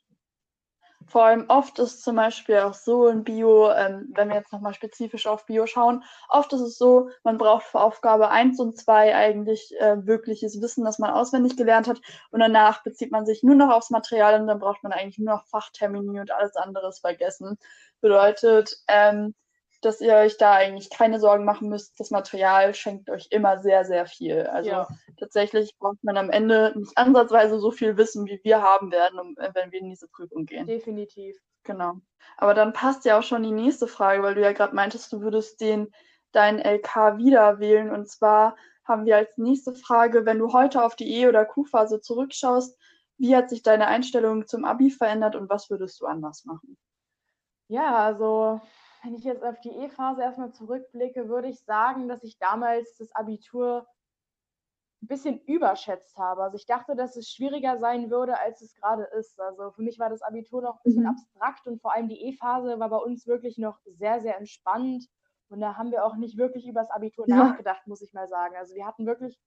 Vor allem oft ist zum Beispiel auch so in Bio, ähm, wenn wir jetzt nochmal spezifisch auf Bio schauen, oft ist es so, man braucht für Aufgabe 1 und 2 eigentlich äh, wirkliches Wissen, das man auswendig gelernt hat und danach bezieht man sich nur noch aufs Material und dann braucht man eigentlich nur noch Fachtermini und alles andere vergessen. Bedeutet, ähm, dass ihr euch da eigentlich keine Sorgen machen müsst. Das Material schenkt euch immer sehr, sehr viel. Also ja. tatsächlich braucht man am Ende nicht ansatzweise so viel Wissen, wie wir haben werden, um, äh, wenn wir in diese Prüfung gehen. Definitiv. Genau. Aber dann passt ja auch schon die nächste Frage, weil du ja gerade meintest, du würdest den deinen LK wieder wählen. Und zwar haben wir als nächste Frage, wenn du heute auf die E- oder Q-Phase zurückschaust, wie hat sich deine Einstellung zum Abi verändert und was würdest du anders machen? Ja, also wenn ich jetzt auf die E-Phase erstmal zurückblicke, würde ich sagen, dass ich damals das Abitur ein bisschen überschätzt habe. Also ich dachte, dass es schwieriger sein würde, als es gerade ist. Also für mich war das Abitur noch ein bisschen mhm. abstrakt und vor allem die E-Phase war bei uns wirklich noch sehr, sehr entspannt. Und da haben wir auch nicht wirklich über das Abitur ja. nachgedacht, muss ich mal sagen. Also wir hatten wirklich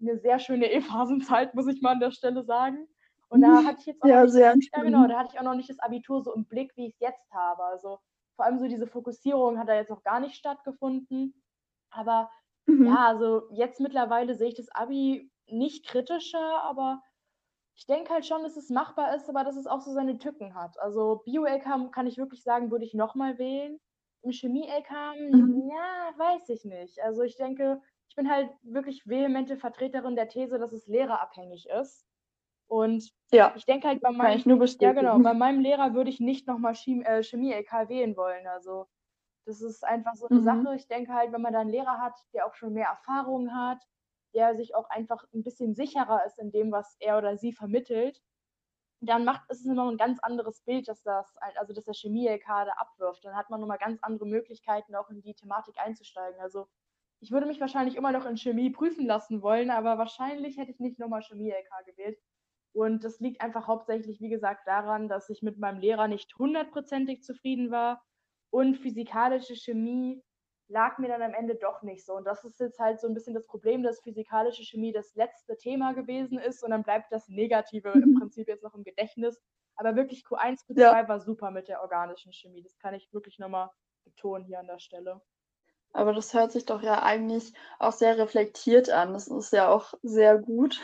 eine sehr schöne E-Phasenzeit, muss ich mal an der Stelle sagen. Und da hatte ich jetzt auch ja, nicht, sehr ja, genau, da hatte ich auch noch nicht das Abitur so im Blick, wie ich es jetzt habe. Also vor allem so diese Fokussierung hat da jetzt noch gar nicht stattgefunden. Aber mhm. ja, also jetzt mittlerweile sehe ich das Abi nicht kritischer, aber ich denke halt schon, dass es machbar ist, aber dass es auch so seine Tücken hat. Also Bio-LK kann ich wirklich sagen, würde ich nochmal wählen. Im Chemie-LK, mhm. ja, weiß ich nicht. Also ich denke, ich bin halt wirklich vehemente Vertreterin der These, dass es lehrerabhängig ist. Und ja, ich denke halt bei meinem, ja genau, bei meinem Lehrer würde ich nicht nochmal äh, Chemie-LK wählen wollen. Also das ist einfach so eine mhm. Sache. Ich denke halt, wenn man da einen Lehrer hat, der auch schon mehr Erfahrung hat, der sich auch einfach ein bisschen sicherer ist in dem, was er oder sie vermittelt, dann macht es immer ein ganz anderes Bild, dass das, also dass der Chemie-LK da abwirft. Dann hat man nochmal ganz andere Möglichkeiten, auch in die Thematik einzusteigen. Also ich würde mich wahrscheinlich immer noch in Chemie prüfen lassen wollen, aber wahrscheinlich hätte ich nicht nochmal Chemie-LK gewählt. Und das liegt einfach hauptsächlich, wie gesagt, daran, dass ich mit meinem Lehrer nicht hundertprozentig zufrieden war. Und physikalische Chemie lag mir dann am Ende doch nicht so. Und das ist jetzt halt so ein bisschen das Problem, dass physikalische Chemie das letzte Thema gewesen ist und dann bleibt das Negative im mhm. Prinzip jetzt noch im Gedächtnis. Aber wirklich Q1, Q2 ja. war super mit der organischen Chemie. Das kann ich wirklich nochmal betonen hier an der Stelle. Aber das hört sich doch ja eigentlich auch sehr reflektiert an. Das ist ja auch sehr gut,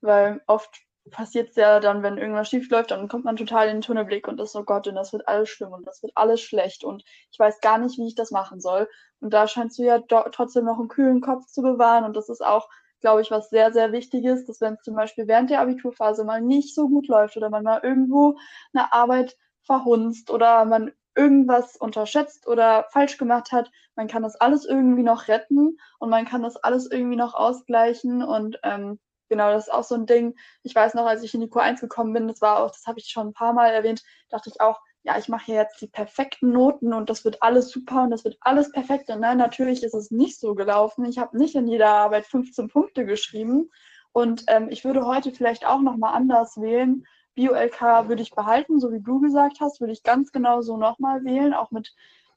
weil oft passiert es ja dann, wenn irgendwas schief läuft, dann kommt man total in den Tunnelblick und ist so Gott, und das wird alles schlimm und das wird alles schlecht und ich weiß gar nicht, wie ich das machen soll. Und da scheinst du ja trotzdem noch einen kühlen Kopf zu bewahren und das ist auch, glaube ich, was sehr, sehr wichtig ist, dass wenn es zum Beispiel während der Abiturphase mal nicht so gut läuft oder man mal irgendwo eine Arbeit verhunzt oder man irgendwas unterschätzt oder falsch gemacht hat, man kann das alles irgendwie noch retten und man kann das alles irgendwie noch ausgleichen und ähm, genau, das ist auch so ein Ding. Ich weiß noch, als ich in die Q1 gekommen bin, das war auch, das habe ich schon ein paar Mal erwähnt, dachte ich auch, ja, ich mache hier jetzt die perfekten Noten und das wird alles super und das wird alles perfekt. Und nein, natürlich ist es nicht so gelaufen. Ich habe nicht in jeder Arbeit 15 Punkte geschrieben. Und ähm, ich würde heute vielleicht auch nochmal anders wählen. Bio-LK würde ich behalten, so wie du gesagt hast, würde ich ganz genau so nochmal wählen, auch mit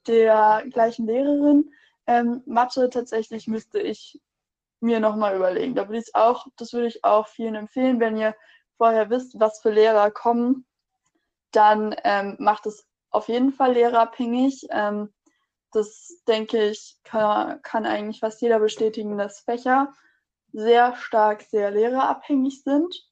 der gleichen Lehrerin. Ähm, Mathe tatsächlich müsste ich mir nochmal überlegen. Da würde ich auch, das würde ich auch vielen empfehlen, wenn ihr vorher wisst, was für Lehrer kommen, dann ähm, macht es auf jeden Fall lehrerabhängig. Ähm, das denke ich, kann, kann, eigentlich fast jeder bestätigen, dass Fächer sehr stark sehr lehrerabhängig sind.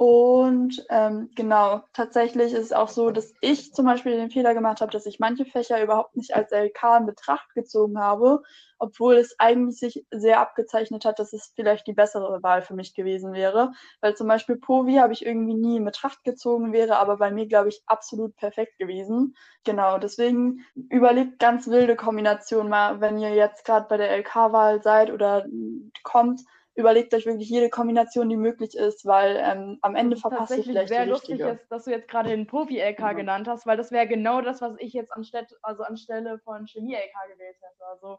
Und ähm, genau, tatsächlich ist es auch so, dass ich zum Beispiel den Fehler gemacht habe, dass ich manche Fächer überhaupt nicht als LK in Betracht gezogen habe, obwohl es eigentlich sich sehr abgezeichnet hat, dass es vielleicht die bessere Wahl für mich gewesen wäre. Weil zum Beispiel Povi habe ich irgendwie nie in Betracht gezogen, wäre aber bei mir, glaube ich, absolut perfekt gewesen. Genau, deswegen überlegt ganz wilde Kombinationen mal, wenn ihr jetzt gerade bei der LK-Wahl seid oder kommt überlegt euch wirklich jede Kombination, die möglich ist, weil ähm, am Ende verpasst ihr vielleicht sehr die lustig ist, dass du jetzt gerade den Profi-LK mhm. genannt hast, weil das wäre genau das, was ich jetzt anstelle, also anstelle von Chemie-LK gewählt hätte. Also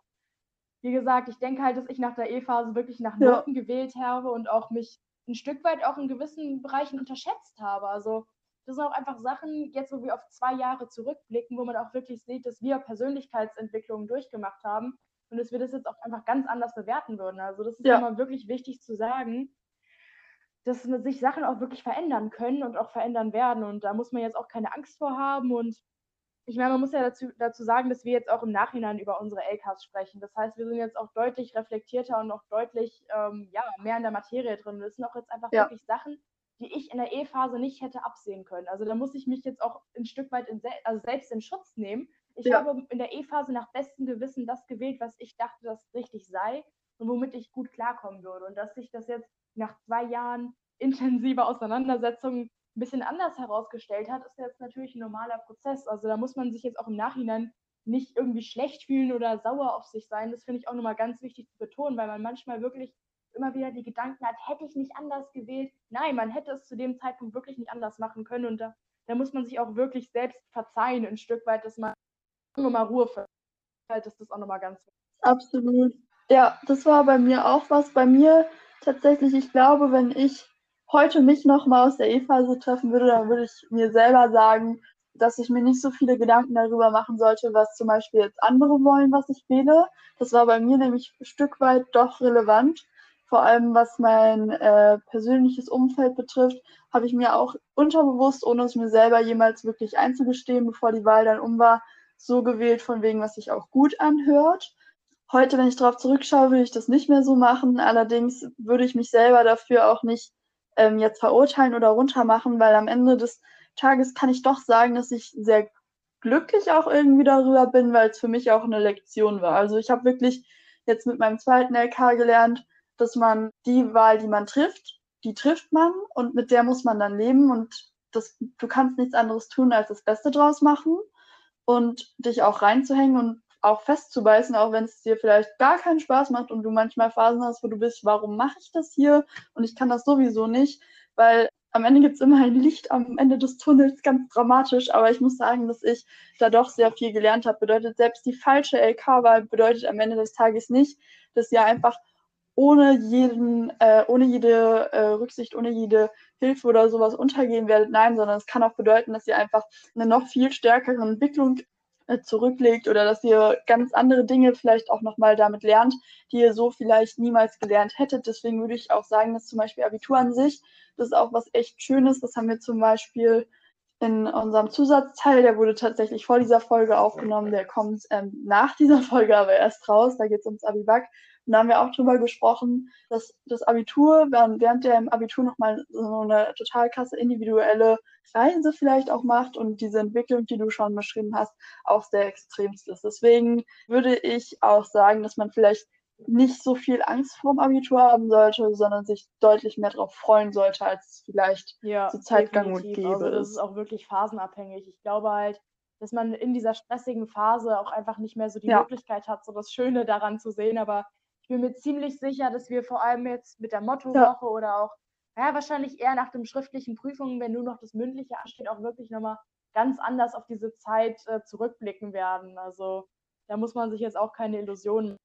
wie gesagt, ich denke halt, dass ich nach der E-Phase wirklich nach Noten ja. gewählt habe und auch mich ein Stück weit auch in gewissen Bereichen unterschätzt habe. Also das sind auch einfach Sachen, jetzt wo wir auf zwei Jahre zurückblicken, wo man auch wirklich sieht, dass wir Persönlichkeitsentwicklungen durchgemacht haben und dass wir das jetzt auch einfach ganz anders bewerten würden. Also das ist ja. immer wirklich wichtig zu sagen, dass sich Sachen auch wirklich verändern können und auch verändern werden. Und da muss man jetzt auch keine Angst vor haben. Und ich meine, man muss ja dazu, dazu sagen, dass wir jetzt auch im Nachhinein über unsere LKs sprechen. Das heißt, wir sind jetzt auch deutlich reflektierter und auch deutlich ähm, ja, mehr in der Materie drin. Das sind auch jetzt einfach ja. wirklich Sachen, die ich in der E-Phase nicht hätte absehen können. Also da muss ich mich jetzt auch ein Stück weit in, also selbst in Schutz nehmen ich ja. habe in der E-Phase nach bestem Gewissen das gewählt, was ich dachte, das richtig sei und womit ich gut klarkommen würde. Und dass sich das jetzt nach zwei Jahren intensiver Auseinandersetzung ein bisschen anders herausgestellt hat, ist jetzt natürlich ein normaler Prozess. Also da muss man sich jetzt auch im Nachhinein nicht irgendwie schlecht fühlen oder sauer auf sich sein. Das finde ich auch nochmal ganz wichtig zu betonen, weil man manchmal wirklich immer wieder die Gedanken hat, hätte ich nicht anders gewählt? Nein, man hätte es zu dem Zeitpunkt wirklich nicht anders machen können. Und da, da muss man sich auch wirklich selbst verzeihen, ein Stück weit, dass man nochmal Ruhe für. Halt ist das auch nochmal ganz wichtig. Absolut. Ja, das war bei mir auch was. Bei mir tatsächlich, ich glaube, wenn ich heute mich nochmal aus der E-Phase treffen würde, dann würde ich mir selber sagen, dass ich mir nicht so viele Gedanken darüber machen sollte, was zum Beispiel jetzt andere wollen, was ich wähle. Das war bei mir nämlich ein Stück weit doch relevant. Vor allem was mein äh, persönliches Umfeld betrifft, habe ich mir auch unterbewusst, ohne es mir selber jemals wirklich einzugestehen, bevor die Wahl dann um war, so gewählt, von wegen, was sich auch gut anhört. Heute, wenn ich darauf zurückschaue, würde ich das nicht mehr so machen. Allerdings würde ich mich selber dafür auch nicht ähm, jetzt verurteilen oder runtermachen, weil am Ende des Tages kann ich doch sagen, dass ich sehr glücklich auch irgendwie darüber bin, weil es für mich auch eine Lektion war. Also ich habe wirklich jetzt mit meinem zweiten LK gelernt, dass man die Wahl, die man trifft, die trifft man und mit der muss man dann leben und das, du kannst nichts anderes tun, als das Beste draus machen und dich auch reinzuhängen und auch festzubeißen, auch wenn es dir vielleicht gar keinen Spaß macht und du manchmal Phasen hast, wo du bist, warum mache ich das hier? Und ich kann das sowieso nicht, weil am Ende gibt es immer ein Licht am Ende des Tunnels, ganz dramatisch, aber ich muss sagen, dass ich da doch sehr viel gelernt habe. Bedeutet, selbst die falsche LK-Wahl bedeutet am Ende des Tages nicht, dass ihr einfach ohne jeden, äh, ohne jede äh, Rücksicht, ohne jede Hilfe oder sowas untergehen werdet. Nein, sondern es kann auch bedeuten, dass ihr einfach eine noch viel stärkere Entwicklung äh, zurücklegt oder dass ihr ganz andere Dinge vielleicht auch nochmal damit lernt, die ihr so vielleicht niemals gelernt hättet. Deswegen würde ich auch sagen, dass zum Beispiel Abitur an sich, das ist auch was echt Schönes. Das haben wir zum Beispiel in unserem Zusatzteil, der wurde tatsächlich vor dieser Folge aufgenommen, der kommt ähm, nach dieser Folge aber erst raus, da geht es ums Abibak. Und da haben wir auch drüber gesprochen, dass das Abitur, während der im Abitur nochmal so eine total krasse individuelle Reise vielleicht auch macht und diese Entwicklung, die du schon beschrieben hast, auch sehr extremst ist. Deswegen würde ich auch sagen, dass man vielleicht nicht so viel Angst vorm Abitur haben sollte, sondern sich deutlich mehr darauf freuen sollte, als es vielleicht ja, zur Zeit gang und gäbe also das ist. auch wirklich phasenabhängig. Ich glaube halt, dass man in dieser stressigen Phase auch einfach nicht mehr so die ja. Möglichkeit hat, so das Schöne daran zu sehen. Aber bin mir ziemlich sicher, dass wir vor allem jetzt mit der Mottowoche ja. oder auch, ja, wahrscheinlich eher nach den schriftlichen Prüfungen, wenn nur noch das Mündliche ansteht, auch wirklich nochmal ganz anders auf diese Zeit äh, zurückblicken werden. Also da muss man sich jetzt auch keine Illusionen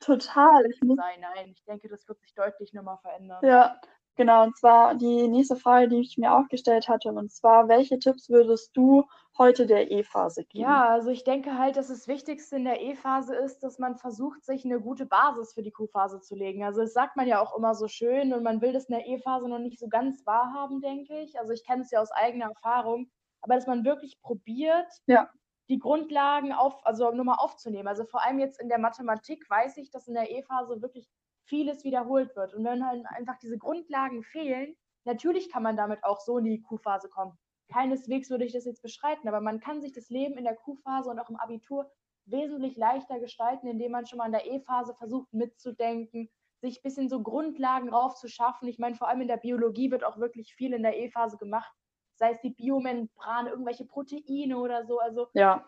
Total. Ich muss sein. Nein, ich denke, das wird sich deutlich nochmal verändern. Ja, genau. Und zwar die nächste Frage, die ich mir auch gestellt hatte, und zwar, welche Tipps würdest du heute der E-Phase geben? Ja, also ich denke halt, dass das Wichtigste in der E-Phase ist, dass man versucht, sich eine gute Basis für die Q-Phase zu legen. Also das sagt man ja auch immer so schön und man will das in der E-Phase noch nicht so ganz wahrhaben, denke ich. Also ich kenne es ja aus eigener Erfahrung, aber dass man wirklich probiert, ja die Grundlagen auf, also nochmal aufzunehmen. Also vor allem jetzt in der Mathematik weiß ich, dass in der E-Phase wirklich vieles wiederholt wird. Und wenn halt einfach diese Grundlagen fehlen, natürlich kann man damit auch so in die Q-Phase kommen. Keineswegs würde ich das jetzt beschreiten, aber man kann sich das Leben in der Q-Phase und auch im Abitur wesentlich leichter gestalten, indem man schon mal in der E-Phase versucht mitzudenken, sich ein bisschen so Grundlagen raufzuschaffen. Ich meine, vor allem in der Biologie wird auch wirklich viel in der E-Phase gemacht sei es die Biomembrane, irgendwelche Proteine oder so. Also ja.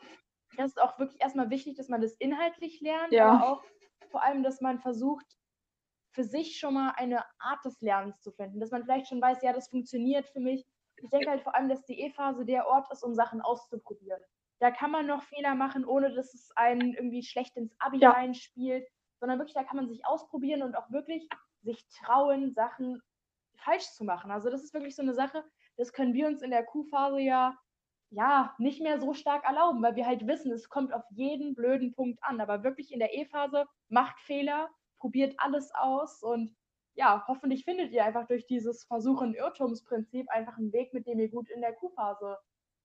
das ist auch wirklich erstmal wichtig, dass man das inhaltlich lernt, ja. aber auch vor allem, dass man versucht, für sich schon mal eine Art des Lernens zu finden, dass man vielleicht schon weiß, ja, das funktioniert für mich. Ich denke halt vor allem, dass die E-Phase der Ort ist, um Sachen auszuprobieren. Da kann man noch Fehler machen, ohne dass es einen irgendwie schlecht ins Abi ja. reinspielt, sondern wirklich, da kann man sich ausprobieren und auch wirklich sich trauen, Sachen falsch zu machen. Also das ist wirklich so eine Sache, das können wir uns in der Q-Phase ja, ja nicht mehr so stark erlauben, weil wir halt wissen, es kommt auf jeden blöden Punkt an. Aber wirklich in der E-Phase macht Fehler, probiert alles aus und ja, hoffentlich findet ihr einfach durch dieses Versuchen-Irrtumsprinzip einfach einen Weg, mit dem ihr gut in der Q-Phase,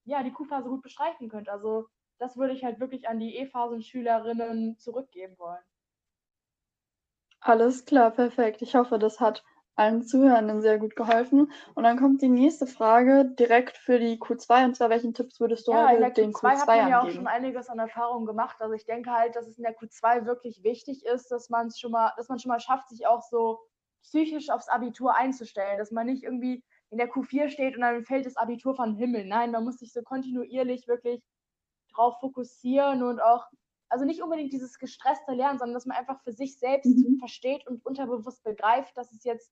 ja, die Q-Phase gut bestreiten könnt. Also das würde ich halt wirklich an die E-Phasen-Schülerinnen zurückgeben wollen. Alles klar, perfekt. Ich hoffe, das hat allen Zuhörenden sehr gut geholfen. Und dann kommt die nächste Frage direkt für die Q2 und zwar welchen Tipps würdest du ja, heute den Q2 hat man ja auch schon einiges an Erfahrung gemacht. Also ich denke halt, dass es in der Q2 wirklich wichtig ist, dass man es schon mal, dass man schon mal schafft, sich auch so psychisch aufs Abitur einzustellen, dass man nicht irgendwie in der Q4 steht und dann fällt das Abitur vom Himmel. Nein, man muss sich so kontinuierlich wirklich drauf fokussieren und auch also nicht unbedingt dieses gestresste Lernen, sondern dass man einfach für sich selbst mhm. versteht und unterbewusst begreift, dass es jetzt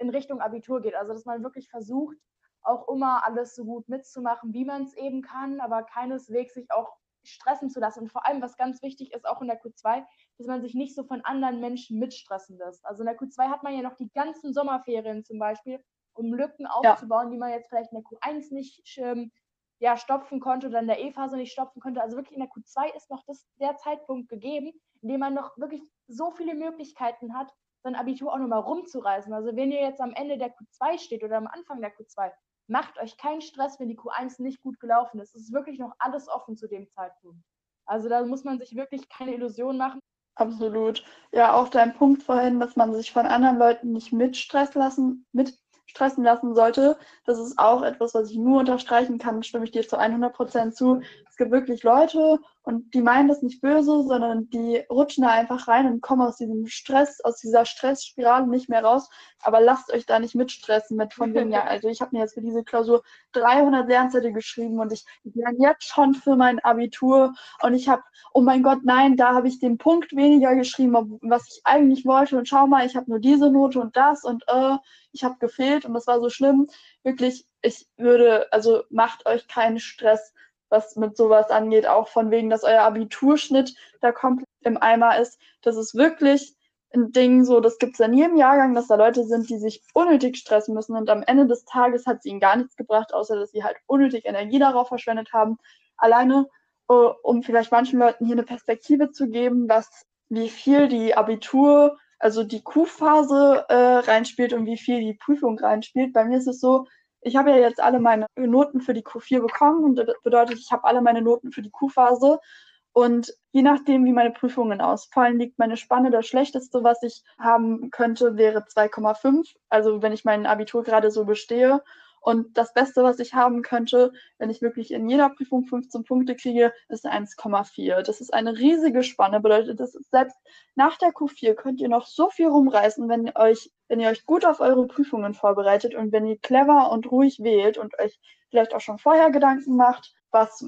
in Richtung Abitur geht. Also dass man wirklich versucht, auch immer alles so gut mitzumachen, wie man es eben kann, aber keineswegs sich auch stressen zu lassen. Und vor allem, was ganz wichtig ist, auch in der Q2, dass man sich nicht so von anderen Menschen mitstressen lässt. Also in der Q2 hat man ja noch die ganzen Sommerferien zum Beispiel, um Lücken aufzubauen, ja. die man jetzt vielleicht in der Q1 nicht ähm, ja, stopfen konnte oder in der E-Phase nicht stopfen konnte. Also wirklich in der Q2 ist noch das, der Zeitpunkt gegeben, in dem man noch wirklich so viele Möglichkeiten hat, sein Abitur auch nochmal rumzureißen. Also wenn ihr jetzt am Ende der Q2 steht oder am Anfang der Q2, macht euch keinen Stress, wenn die Q1 nicht gut gelaufen ist. Es ist wirklich noch alles offen zu dem Zeitpunkt. Also da muss man sich wirklich keine Illusionen machen. Absolut. Ja, auch dein Punkt vorhin, dass man sich von anderen Leuten nicht mitstressen lassen, mit stressen lassen sollte. Das ist auch etwas, was ich nur unterstreichen kann, stimme ich dir zu 100 Prozent zu. Gibt wirklich Leute und die meinen das nicht böse, sondern die rutschen da einfach rein und kommen aus diesem Stress, aus dieser Stressspirale nicht mehr raus. Aber lasst euch da nicht mitstressen mit von wegen, ja, also ich habe mir jetzt für diese Klausur 300 Lernzettel geschrieben und ich lerne jetzt schon für mein Abitur und ich habe, oh mein Gott, nein, da habe ich den Punkt weniger geschrieben, was ich eigentlich wollte und schau mal, ich habe nur diese Note und das und äh, ich habe gefehlt und das war so schlimm. Wirklich, ich würde, also macht euch keinen Stress was mit sowas angeht, auch von wegen, dass euer Abiturschnitt da komplett im Eimer ist. Das ist wirklich ein Ding, so, das gibt es in jedem Jahrgang, dass da Leute sind, die sich unnötig stressen müssen und am Ende des Tages hat es ihnen gar nichts gebracht, außer dass sie halt unnötig Energie darauf verschwendet haben. Alleine, uh, um vielleicht manchen Leuten hier eine Perspektive zu geben, was, wie viel die Abitur, also die Q-Phase äh, reinspielt und wie viel die Prüfung reinspielt. Bei mir ist es so, ich habe ja jetzt alle meine Noten für die Q4 bekommen und das bedeutet, ich habe alle meine Noten für die Q-Phase. Und je nachdem, wie meine Prüfungen ausfallen, liegt meine Spanne. Das Schlechteste, was ich haben könnte, wäre 2,5. Also wenn ich mein Abitur gerade so bestehe. Und das Beste, was ich haben könnte, wenn ich wirklich in jeder Prüfung 15 Punkte kriege, ist 1,4. Das ist eine riesige Spanne. Bedeutet, das ist selbst nach der Q4 könnt ihr noch so viel rumreißen, wenn ihr euch, wenn ihr euch gut auf eure Prüfungen vorbereitet und wenn ihr clever und ruhig wählt und euch vielleicht auch schon vorher Gedanken macht, was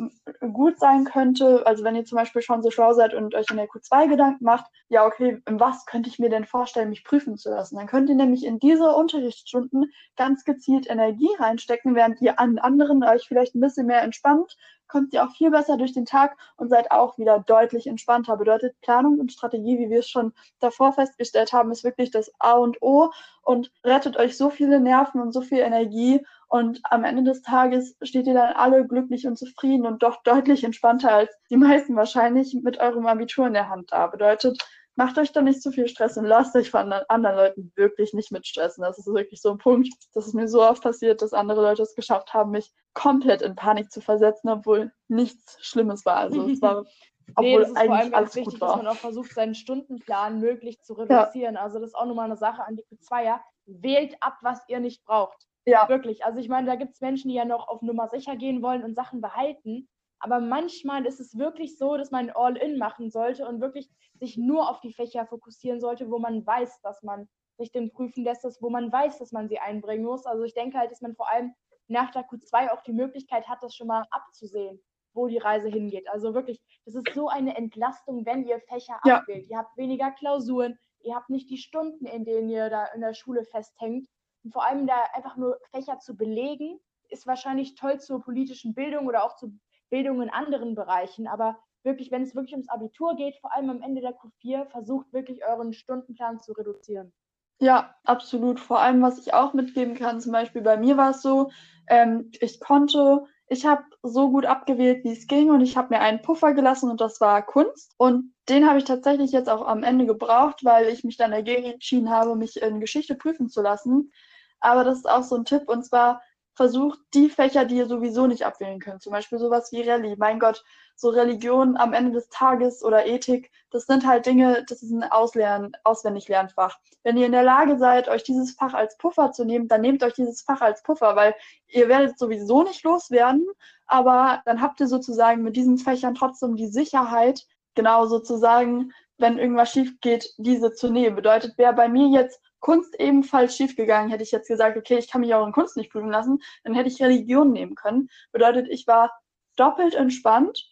gut sein könnte. Also wenn ihr zum Beispiel schon so schlau seid und euch in der Q2 Gedanken macht, ja, okay, was könnte ich mir denn vorstellen, mich prüfen zu lassen? Dann könnt ihr nämlich in diese Unterrichtsstunden ganz gezielt Energie reinstecken, während ihr an anderen euch vielleicht ein bisschen mehr entspannt, kommt ihr auch viel besser durch den Tag und seid auch wieder deutlich entspannter. Bedeutet Planung und Strategie, wie wir es schon davor festgestellt haben, ist wirklich das A und O und rettet euch so viele Nerven und so viel Energie und am Ende des Tages steht ihr dann alle glücklich und zufrieden und doch deutlich entspannter als die meisten wahrscheinlich mit eurem Abitur in der Hand da. Bedeutet, macht euch da nicht zu viel Stress und lasst euch von anderen Leuten wirklich nicht mitstressen. Das ist wirklich so ein Punkt, dass es mir so oft passiert, dass andere Leute es geschafft haben, mich komplett in Panik zu versetzen, obwohl nichts Schlimmes war. Also es war Nee, das ist vor allem ganz wichtig, dass man auch versucht, seinen Stundenplan möglich zu reduzieren. Ja. Also das ist auch nochmal eine Sache an die Q2er. Wählt ab, was ihr nicht braucht. Ja. Wirklich. Also ich meine, da gibt es Menschen, die ja noch auf Nummer sicher gehen wollen und Sachen behalten. Aber manchmal ist es wirklich so, dass man All-In machen sollte und wirklich sich nur auf die Fächer fokussieren sollte, wo man weiß, dass man sich den prüfen lässt, wo man weiß, dass man sie einbringen muss. Also ich denke halt, dass man vor allem nach der Q2 auch die Möglichkeit hat, das schon mal abzusehen, wo die Reise hingeht. Also wirklich, das ist so eine Entlastung, wenn ihr Fächer ja. abwählt. Ihr habt weniger Klausuren, ihr habt nicht die Stunden, in denen ihr da in der Schule festhängt, und vor allem da einfach nur Fächer zu belegen, ist wahrscheinlich toll zur politischen Bildung oder auch zur Bildung in anderen Bereichen. Aber wirklich, wenn es wirklich ums Abitur geht, vor allem am Ende der Q4, versucht wirklich euren Stundenplan zu reduzieren. Ja, absolut. Vor allem, was ich auch mitgeben kann, zum Beispiel bei mir war es so, ähm, ich konnte, ich habe so gut abgewählt, wie es ging und ich habe mir einen Puffer gelassen und das war Kunst. Und den habe ich tatsächlich jetzt auch am Ende gebraucht, weil ich mich dann dagegen entschieden habe, mich in Geschichte prüfen zu lassen. Aber das ist auch so ein Tipp und zwar versucht die Fächer, die ihr sowieso nicht abwählen könnt, zum Beispiel sowas wie Rallye. Mein Gott, so Religion am Ende des Tages oder Ethik, das sind halt Dinge, das ist ein Auslernen, Auswendiglernfach. Wenn ihr in der Lage seid, euch dieses Fach als Puffer zu nehmen, dann nehmt euch dieses Fach als Puffer, weil ihr werdet sowieso nicht loswerden, aber dann habt ihr sozusagen mit diesen Fächern trotzdem die Sicherheit, genau sozusagen, wenn irgendwas schief geht, diese zu nehmen. Bedeutet, wer bei mir jetzt Kunst ebenfalls schiefgegangen. Hätte ich jetzt gesagt, okay, ich kann mich auch in Kunst nicht prüfen lassen, dann hätte ich Religion nehmen können. Bedeutet, ich war doppelt entspannt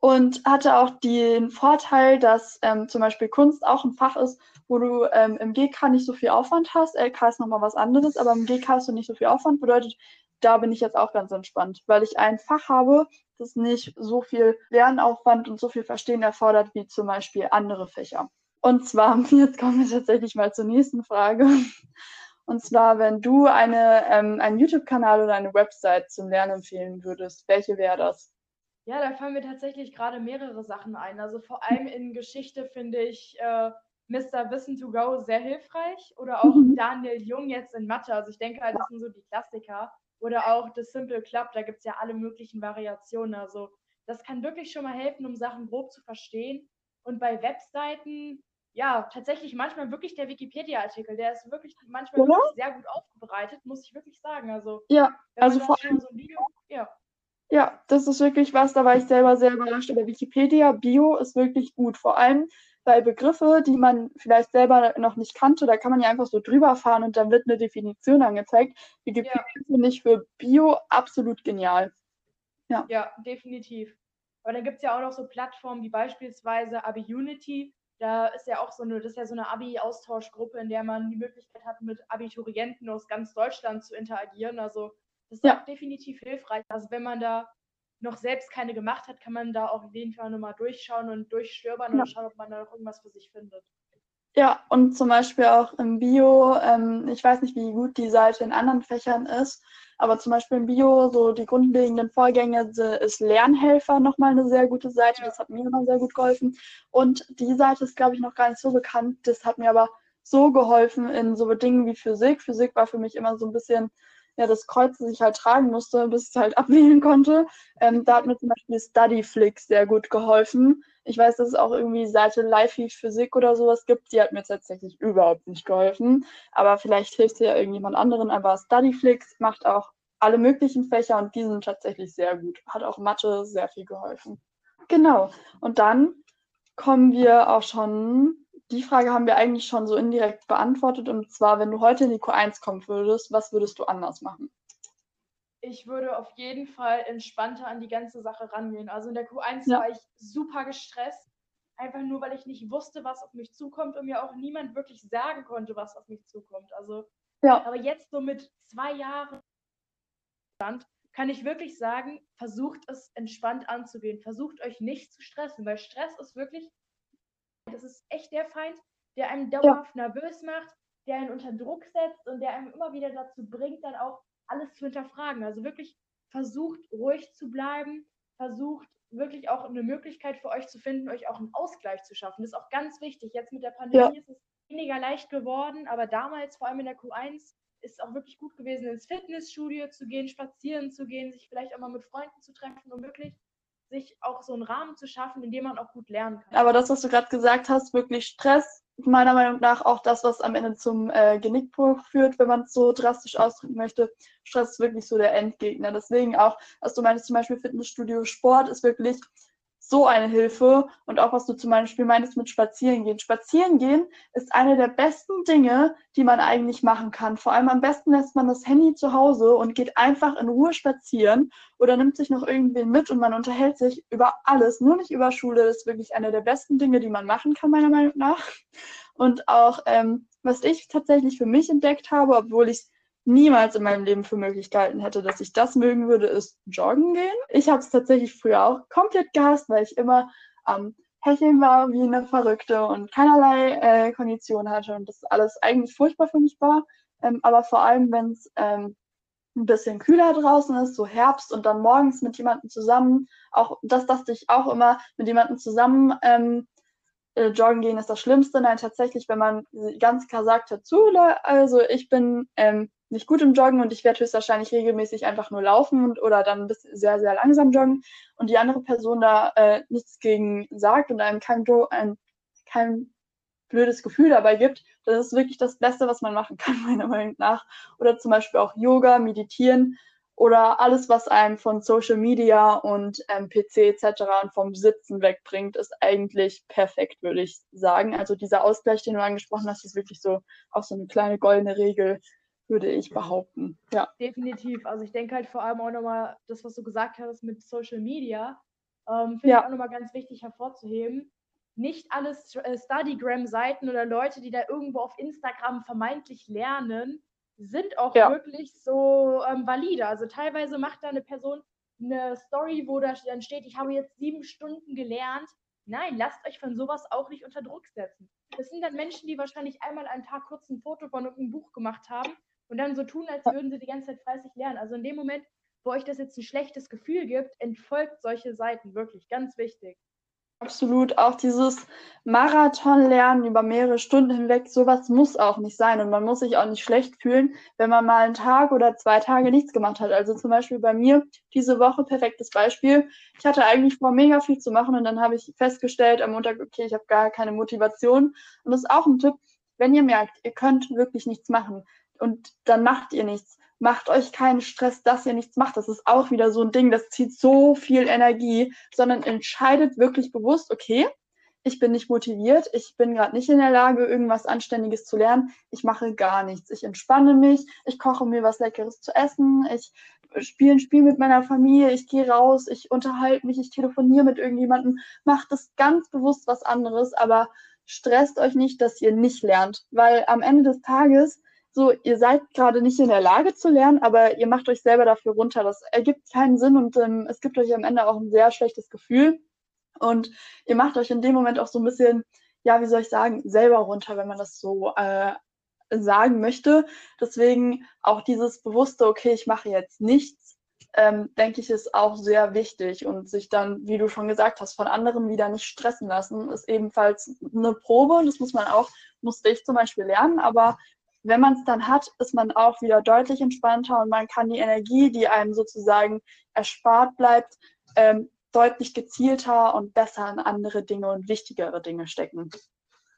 und hatte auch den Vorteil, dass ähm, zum Beispiel Kunst auch ein Fach ist, wo du ähm, im GK nicht so viel Aufwand hast. LK ist nochmal was anderes, aber im GK hast du nicht so viel Aufwand. Bedeutet, da bin ich jetzt auch ganz entspannt, weil ich ein Fach habe, das nicht so viel Lernaufwand und so viel Verstehen erfordert wie zum Beispiel andere Fächer. Und zwar, jetzt kommen wir tatsächlich mal zur nächsten Frage. Und zwar, wenn du eine, ähm, einen YouTube-Kanal oder eine Website zum Lernen empfehlen würdest, welche wäre das? Ja, da fallen mir tatsächlich gerade mehrere Sachen ein. Also vor allem in Geschichte finde ich äh, Mr. Wissen to Go sehr hilfreich oder auch mhm. Daniel Jung jetzt in Mathe. Also ich denke halt, das sind so die Klassiker. Oder auch The Simple Club, da gibt es ja alle möglichen Variationen. Also das kann wirklich schon mal helfen, um Sachen grob zu verstehen. Und bei Webseiten ja, tatsächlich manchmal wirklich der Wikipedia-Artikel. Der ist wirklich manchmal wirklich sehr gut aufbereitet, muss ich wirklich sagen. Also, ja, also vor allem. So Video, ja. ja, das ist wirklich was, da war ich selber sehr überrascht. Aber Wikipedia Bio ist wirklich gut. Vor allem bei Begriffe, die man vielleicht selber noch nicht kannte, da kann man ja einfach so drüber fahren und dann wird eine Definition angezeigt. Wikipedia ja. finde ich für Bio absolut genial. Ja, ja definitiv. Aber dann gibt es ja auch noch so Plattformen wie beispielsweise Abi-Unity, da ist ja auch so eine, das ist ja so eine Abi-Austauschgruppe, in der man die Möglichkeit hat, mit Abiturienten aus ganz Deutschland zu interagieren. Also das ist ja. auch definitiv hilfreich. Also wenn man da noch selbst keine gemacht hat, kann man da auch auf jeden Fall nochmal durchschauen und durchstöbern ja. und schauen, ob man da noch irgendwas für sich findet. Ja, und zum Beispiel auch im Bio, ähm, ich weiß nicht, wie gut die Seite in anderen Fächern ist, aber zum Beispiel im Bio, so die grundlegenden Vorgänge ist Lernhelfer nochmal eine sehr gute Seite. Das hat mir immer sehr gut geholfen. Und die Seite ist, glaube ich, noch gar nicht so bekannt. Das hat mir aber so geholfen in so Dingen wie Physik. Physik war für mich immer so ein bisschen ja, das Kreuz, das ich halt tragen musste, bis ich es halt abwählen konnte. Ähm, da hat mir zum Beispiel Studyflix sehr gut geholfen. Ich weiß, dass es auch irgendwie Seite Life Physik oder sowas gibt. Die hat mir tatsächlich überhaupt nicht geholfen. Aber vielleicht hilft ja irgendjemand anderen. Aber Studyflix macht auch alle möglichen Fächer und die sind tatsächlich sehr gut. Hat auch Mathe sehr viel geholfen. Genau. Und dann kommen wir auch schon. Die Frage haben wir eigentlich schon so indirekt beantwortet. Und zwar, wenn du heute in die Q1 kommen würdest, was würdest du anders machen? ich würde auf jeden Fall entspannter an die ganze Sache rangehen. Also in der Q1 ja. war ich super gestresst, einfach nur, weil ich nicht wusste, was auf mich zukommt und mir auch niemand wirklich sagen konnte, was auf mich zukommt. Also, ja. aber jetzt so mit zwei Jahren kann ich wirklich sagen, versucht es entspannt anzugehen. Versucht euch nicht zu stressen, weil Stress ist wirklich, das ist echt der Feind, der einem dauerhaft ja. nervös macht, der einen unter Druck setzt und der einem immer wieder dazu bringt, dann auch alles zu hinterfragen. Also wirklich versucht ruhig zu bleiben, versucht wirklich auch eine Möglichkeit für euch zu finden, euch auch einen Ausgleich zu schaffen. Das ist auch ganz wichtig. Jetzt mit der Pandemie ja. ist es weniger leicht geworden, aber damals, vor allem in der Q1, ist es auch wirklich gut gewesen, ins Fitnessstudio zu gehen, spazieren zu gehen, sich vielleicht auch mal mit Freunden zu treffen, um wirklich sich auch so einen Rahmen zu schaffen, in dem man auch gut lernen kann. Aber das, was du gerade gesagt hast, wirklich Stress meiner Meinung nach auch das, was am Ende zum äh, Genickbruch führt, wenn man es so drastisch ausdrücken möchte. Stress ist wirklich so der Endgegner. Deswegen auch, was du meinst, zum Beispiel Fitnessstudio, Sport ist wirklich so eine Hilfe. Und auch was du zum Beispiel meintest mit Spazierengehen. Spazierengehen ist eine der besten Dinge, die man eigentlich machen kann. Vor allem am besten lässt man das Handy zu Hause und geht einfach in Ruhe spazieren oder nimmt sich noch irgendwen mit und man unterhält sich über alles, nur nicht über Schule. Das ist wirklich eine der besten Dinge, die man machen kann, meiner Meinung nach. Und auch, ähm, was ich tatsächlich für mich entdeckt habe, obwohl ich niemals in meinem Leben für möglich gehalten hätte, dass ich das mögen würde, ist joggen gehen. Ich habe es tatsächlich früher auch komplett gehasst, weil ich immer am Hecheln war wie eine Verrückte und keinerlei äh, Kondition hatte und das alles eigentlich furchtbar für mich war. Ähm, aber vor allem, wenn es ähm, ein bisschen kühler draußen ist, so Herbst und dann morgens mit jemandem zusammen, auch das dachte ich auch immer, mit jemandem zusammen ähm, äh, joggen gehen ist das Schlimmste. Nein, tatsächlich, wenn man ganz klar sagt, dazu, also ich bin ähm, nicht gut im Joggen und ich werde höchstwahrscheinlich regelmäßig einfach nur laufen und, oder dann sehr, sehr langsam joggen und die andere Person da äh, nichts gegen sagt und einem kein, ein, kein blödes Gefühl dabei gibt, das ist wirklich das Beste, was man machen kann, meiner Meinung nach. Oder zum Beispiel auch Yoga, Meditieren oder alles, was einem von Social Media und ähm, PC etc. und vom Sitzen wegbringt, ist eigentlich perfekt, würde ich sagen. Also dieser Ausgleich, den du angesprochen hast, ist wirklich so auch so eine kleine goldene Regel, würde ich behaupten. Ja. Definitiv. Also ich denke halt vor allem auch nochmal das, was du gesagt hast mit Social Media, ähm, finde ja. ich auch nochmal ganz wichtig hervorzuheben. Nicht alle äh, Studygram-Seiten oder Leute, die da irgendwo auf Instagram vermeintlich lernen, sind auch ja. wirklich so ähm, valide. Also teilweise macht da eine Person eine Story, wo da dann steht, ich habe jetzt sieben Stunden gelernt. Nein, lasst euch von sowas auch nicht unter Druck setzen. Das sind dann Menschen, die wahrscheinlich einmal einen Tag kurz ein Foto von irgendeinem Buch gemacht haben und dann so tun, als würden sie die ganze Zeit fleißig lernen. Also in dem Moment, wo euch das jetzt ein schlechtes Gefühl gibt, entfolgt solche Seiten wirklich. Ganz wichtig. Absolut. Auch dieses Marathonlernen über mehrere Stunden hinweg, sowas muss auch nicht sein. Und man muss sich auch nicht schlecht fühlen, wenn man mal einen Tag oder zwei Tage nichts gemacht hat. Also zum Beispiel bei mir diese Woche, perfektes Beispiel. Ich hatte eigentlich vor, mega viel zu machen und dann habe ich festgestellt am Montag, okay, ich habe gar keine Motivation. Und das ist auch ein Tipp, wenn ihr merkt, ihr könnt wirklich nichts machen und dann macht ihr nichts macht euch keinen Stress, dass ihr nichts macht. Das ist auch wieder so ein Ding, das zieht so viel Energie, sondern entscheidet wirklich bewusst, okay, ich bin nicht motiviert, ich bin gerade nicht in der Lage, irgendwas Anständiges zu lernen, ich mache gar nichts. Ich entspanne mich, ich koche mir was Leckeres zu essen, ich spiele ein Spiel mit meiner Familie, ich gehe raus, ich unterhalte mich, ich telefoniere mit irgendjemandem, macht das ganz bewusst was anderes, aber stresst euch nicht, dass ihr nicht lernt, weil am Ende des Tages so, ihr seid gerade nicht in der Lage zu lernen, aber ihr macht euch selber dafür runter. Das ergibt keinen Sinn und ähm, es gibt euch am Ende auch ein sehr schlechtes Gefühl. Und ihr macht euch in dem Moment auch so ein bisschen, ja, wie soll ich sagen, selber runter, wenn man das so äh, sagen möchte. Deswegen auch dieses bewusste, okay, ich mache jetzt nichts, ähm, denke ich, ist auch sehr wichtig. Und sich dann, wie du schon gesagt hast, von anderen wieder nicht stressen lassen, ist ebenfalls eine Probe. Das muss man auch, musste ich zum Beispiel lernen, aber wenn man es dann hat, ist man auch wieder deutlich entspannter und man kann die Energie, die einem sozusagen erspart bleibt, ähm, deutlich gezielter und besser in andere Dinge und wichtigere Dinge stecken.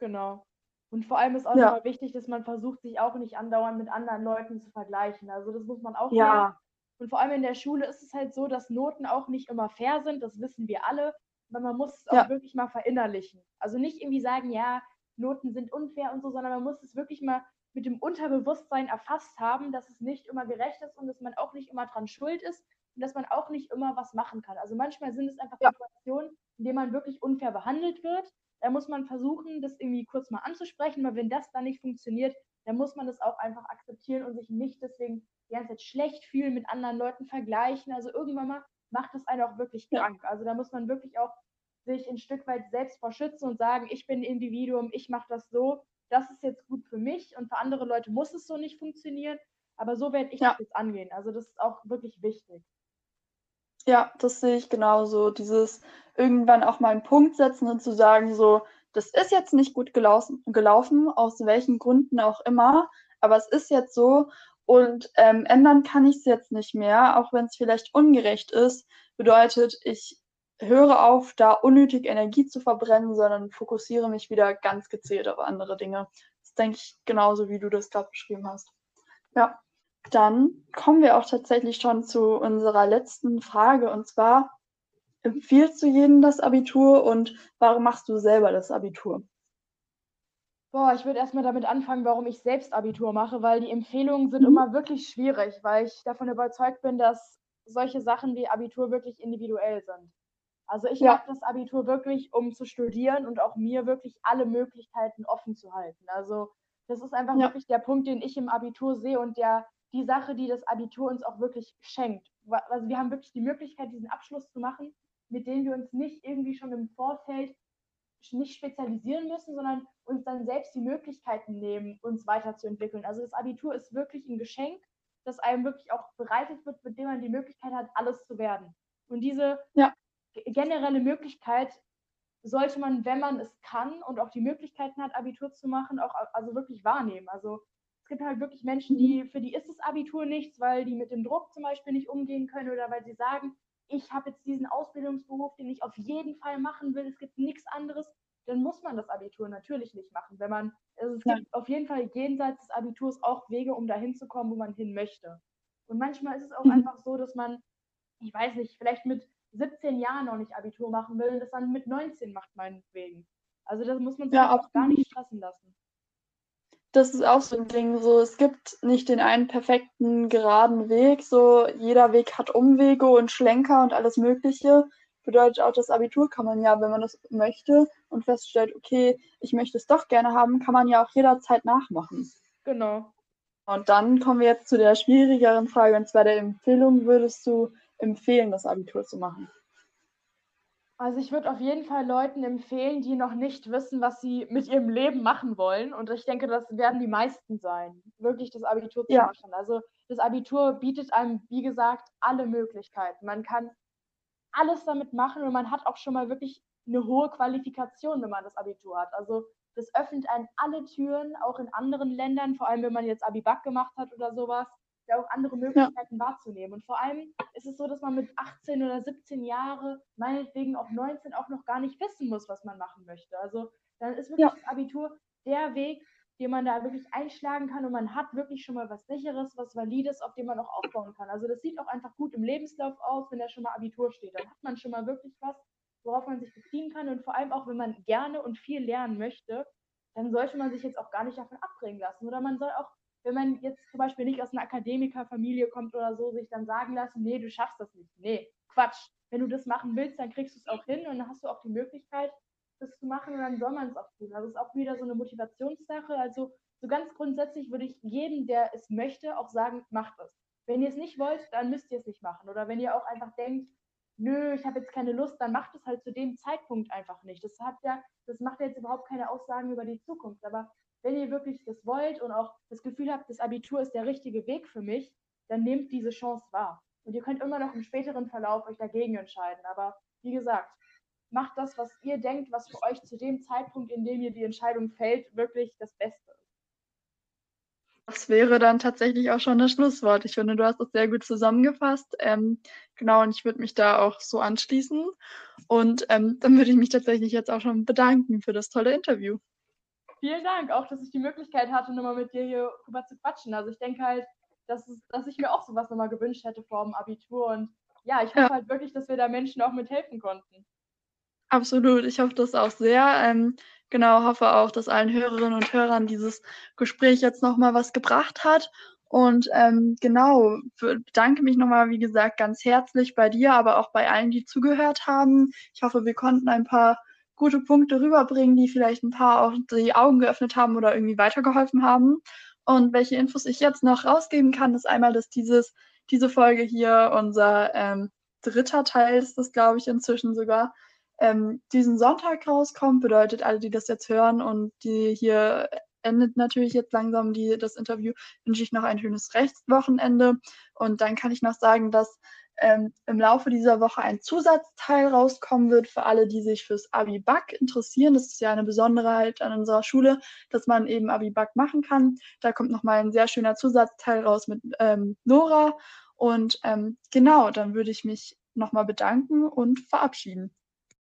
Genau. Und vor allem ist auch ja. immer wichtig, dass man versucht, sich auch nicht andauernd mit anderen Leuten zu vergleichen. Also das muss man auch ja. Lernen. Und vor allem in der Schule ist es halt so, dass Noten auch nicht immer fair sind, das wissen wir alle. Aber man muss es auch ja. wirklich mal verinnerlichen. Also nicht irgendwie sagen, ja, Noten sind unfair und so, sondern man muss es wirklich mal mit dem Unterbewusstsein erfasst haben, dass es nicht immer gerecht ist und dass man auch nicht immer dran schuld ist und dass man auch nicht immer was machen kann. Also manchmal sind es einfach ja. Situationen, in denen man wirklich unfair behandelt wird. Da muss man versuchen, das irgendwie kurz mal anzusprechen, weil wenn das dann nicht funktioniert, dann muss man das auch einfach akzeptieren und sich nicht deswegen die ganze Zeit schlecht fühlen, mit anderen Leuten vergleichen. Also irgendwann mal macht das einen auch wirklich krank. Also da muss man wirklich auch sich ein Stück weit selbst vor schützen und sagen, ich bin ein Individuum, ich mache das so, das ist jetzt gut für mich und für andere Leute muss es so nicht funktionieren. Aber so werde ich ja. das jetzt angehen. Also das ist auch wirklich wichtig. Ja, das sehe ich genauso. Dieses irgendwann auch mal einen Punkt setzen und zu sagen, so, das ist jetzt nicht gut gelaufen, gelaufen aus welchen Gründen auch immer, aber es ist jetzt so und ähm, ändern kann ich es jetzt nicht mehr, auch wenn es vielleicht ungerecht ist. Bedeutet, ich höre auf, da unnötig Energie zu verbrennen, sondern fokussiere mich wieder ganz gezielt auf andere Dinge. Das denke ich genauso, wie du das gerade beschrieben hast. Ja. Dann kommen wir auch tatsächlich schon zu unserer letzten Frage und zwar, empfiehlst du jedem das Abitur und warum machst du selber das Abitur? Boah, ich würde erstmal damit anfangen, warum ich selbst Abitur mache, weil die Empfehlungen sind mhm. immer wirklich schwierig, weil ich davon überzeugt bin, dass solche Sachen wie Abitur wirklich individuell sind. Also ich ja. mache das Abitur wirklich, um zu studieren und auch mir wirklich alle Möglichkeiten offen zu halten. Also das ist einfach ja. wirklich der Punkt, den ich im Abitur sehe und der die Sache, die das Abitur uns auch wirklich schenkt. Also wir haben wirklich die Möglichkeit, diesen Abschluss zu machen, mit dem wir uns nicht irgendwie schon im Vorfeld nicht spezialisieren müssen, sondern uns dann selbst die Möglichkeiten nehmen, uns weiterzuentwickeln. Also das Abitur ist wirklich ein Geschenk, das einem wirklich auch bereitet wird, mit dem man die Möglichkeit hat, alles zu werden. Und diese ja. Generelle Möglichkeit sollte man, wenn man es kann und auch die Möglichkeiten hat, Abitur zu machen, auch also wirklich wahrnehmen. Also es gibt halt wirklich Menschen, die, für die ist das Abitur nichts, weil die mit dem Druck zum Beispiel nicht umgehen können oder weil sie sagen, ich habe jetzt diesen Ausbildungsberuf, den ich auf jeden Fall machen will, es gibt nichts anderes, dann muss man das Abitur natürlich nicht machen. Wenn man, also es gibt auf jeden Fall jenseits des Abiturs auch Wege, um dahin zu kommen, wo man hin möchte. Und manchmal ist es auch mhm. einfach so, dass man, ich weiß nicht, vielleicht mit 17 Jahren noch nicht Abitur machen will und das dann mit 19 macht, meinetwegen. Also das muss man sich ja, auch gar nicht stressen lassen das ist auch so ein Ding. So, es gibt nicht den einen perfekten geraden Weg. So, jeder Weg hat Umwege und Schlenker und alles Mögliche. Bedeutet auch, das Abitur kann man ja, wenn man das möchte und feststellt, okay, ich möchte es doch gerne haben, kann man ja auch jederzeit nachmachen. Genau. Und dann kommen wir jetzt zu der schwierigeren Frage, und zwar der Empfehlung. Würdest du empfehlen, das Abitur zu machen? Also ich würde auf jeden Fall Leuten empfehlen, die noch nicht wissen, was sie mit ihrem Leben machen wollen. Und ich denke, das werden die meisten sein, wirklich das Abitur zu ja. machen. Also das Abitur bietet einem, wie gesagt, alle Möglichkeiten. Man kann alles damit machen und man hat auch schon mal wirklich eine hohe Qualifikation, wenn man das Abitur hat. Also das öffnet einem alle Türen, auch in anderen Ländern, vor allem wenn man jetzt Abibak gemacht hat oder sowas ja auch andere Möglichkeiten ja. wahrzunehmen. Und vor allem ist es so, dass man mit 18 oder 17 Jahren, meinetwegen auch 19, auch noch gar nicht wissen muss, was man machen möchte. Also dann ist wirklich ja. das Abitur der Weg, den man da wirklich einschlagen kann und man hat wirklich schon mal was Sicheres, was Valides, auf dem man auch aufbauen kann. Also das sieht auch einfach gut im Lebenslauf aus, wenn da schon mal Abitur steht. Dann hat man schon mal wirklich was, worauf man sich beziehen kann und vor allem auch, wenn man gerne und viel lernen möchte, dann sollte man sich jetzt auch gar nicht davon abbringen lassen. Oder man soll auch wenn man jetzt zum Beispiel nicht aus einer Akademikerfamilie kommt oder so, sich dann sagen lassen, nee, du schaffst das nicht. Nee, Quatsch. Wenn du das machen willst, dann kriegst du es auch hin und dann hast du auch die Möglichkeit, das zu machen und dann soll man es auch tun. Also es ist auch wieder so eine Motivationssache. Also so ganz grundsätzlich würde ich jedem, der es möchte, auch sagen, macht es. Wenn ihr es nicht wollt, dann müsst ihr es nicht machen. Oder wenn ihr auch einfach denkt, nö, ich habe jetzt keine Lust, dann macht es halt zu dem Zeitpunkt einfach nicht. Das hat ja, das macht ja jetzt überhaupt keine Aussagen über die Zukunft. Aber wenn ihr wirklich das wollt und auch das Gefühl habt, das Abitur ist der richtige Weg für mich, dann nehmt diese Chance wahr. Und ihr könnt immer noch im späteren Verlauf euch dagegen entscheiden. Aber wie gesagt, macht das, was ihr denkt, was für euch zu dem Zeitpunkt, in dem ihr die Entscheidung fällt, wirklich das Beste ist. Das wäre dann tatsächlich auch schon das Schlusswort. Ich finde, du hast das sehr gut zusammengefasst. Ähm, genau, und ich würde mich da auch so anschließen. Und ähm, dann würde ich mich tatsächlich jetzt auch schon bedanken für das tolle Interview. Vielen Dank, auch dass ich die Möglichkeit hatte, nochmal mit dir hier rüber zu quatschen. Also ich denke halt, dass, es, dass ich mir auch sowas nochmal gewünscht hätte vor dem Abitur. Und ja, ich hoffe ja. halt wirklich, dass wir da Menschen auch mithelfen konnten. Absolut, ich hoffe das auch sehr. Ähm, genau, hoffe auch, dass allen Hörerinnen und Hörern dieses Gespräch jetzt nochmal was gebracht hat. Und ähm, genau, bedanke mich nochmal, wie gesagt, ganz herzlich bei dir, aber auch bei allen, die zugehört haben. Ich hoffe, wir konnten ein paar gute Punkte rüberbringen, die vielleicht ein paar auch die Augen geöffnet haben oder irgendwie weitergeholfen haben. Und welche Infos ich jetzt noch rausgeben kann, ist einmal, dass dieses, diese Folge hier unser ähm, dritter Teil ist, das glaube ich inzwischen sogar, ähm, diesen Sonntag rauskommt. Bedeutet, alle, die das jetzt hören und die hier endet natürlich jetzt langsam die, das Interview, wünsche ich noch ein schönes Rechtswochenende. Und dann kann ich noch sagen, dass ähm, im Laufe dieser Woche ein Zusatzteil rauskommen wird für alle, die sich fürs Abi-Back interessieren. Das ist ja eine Besonderheit an unserer Schule, dass man eben Abi-Back machen kann. Da kommt nochmal ein sehr schöner Zusatzteil raus mit ähm, Nora. Und ähm, genau, dann würde ich mich nochmal bedanken und verabschieden.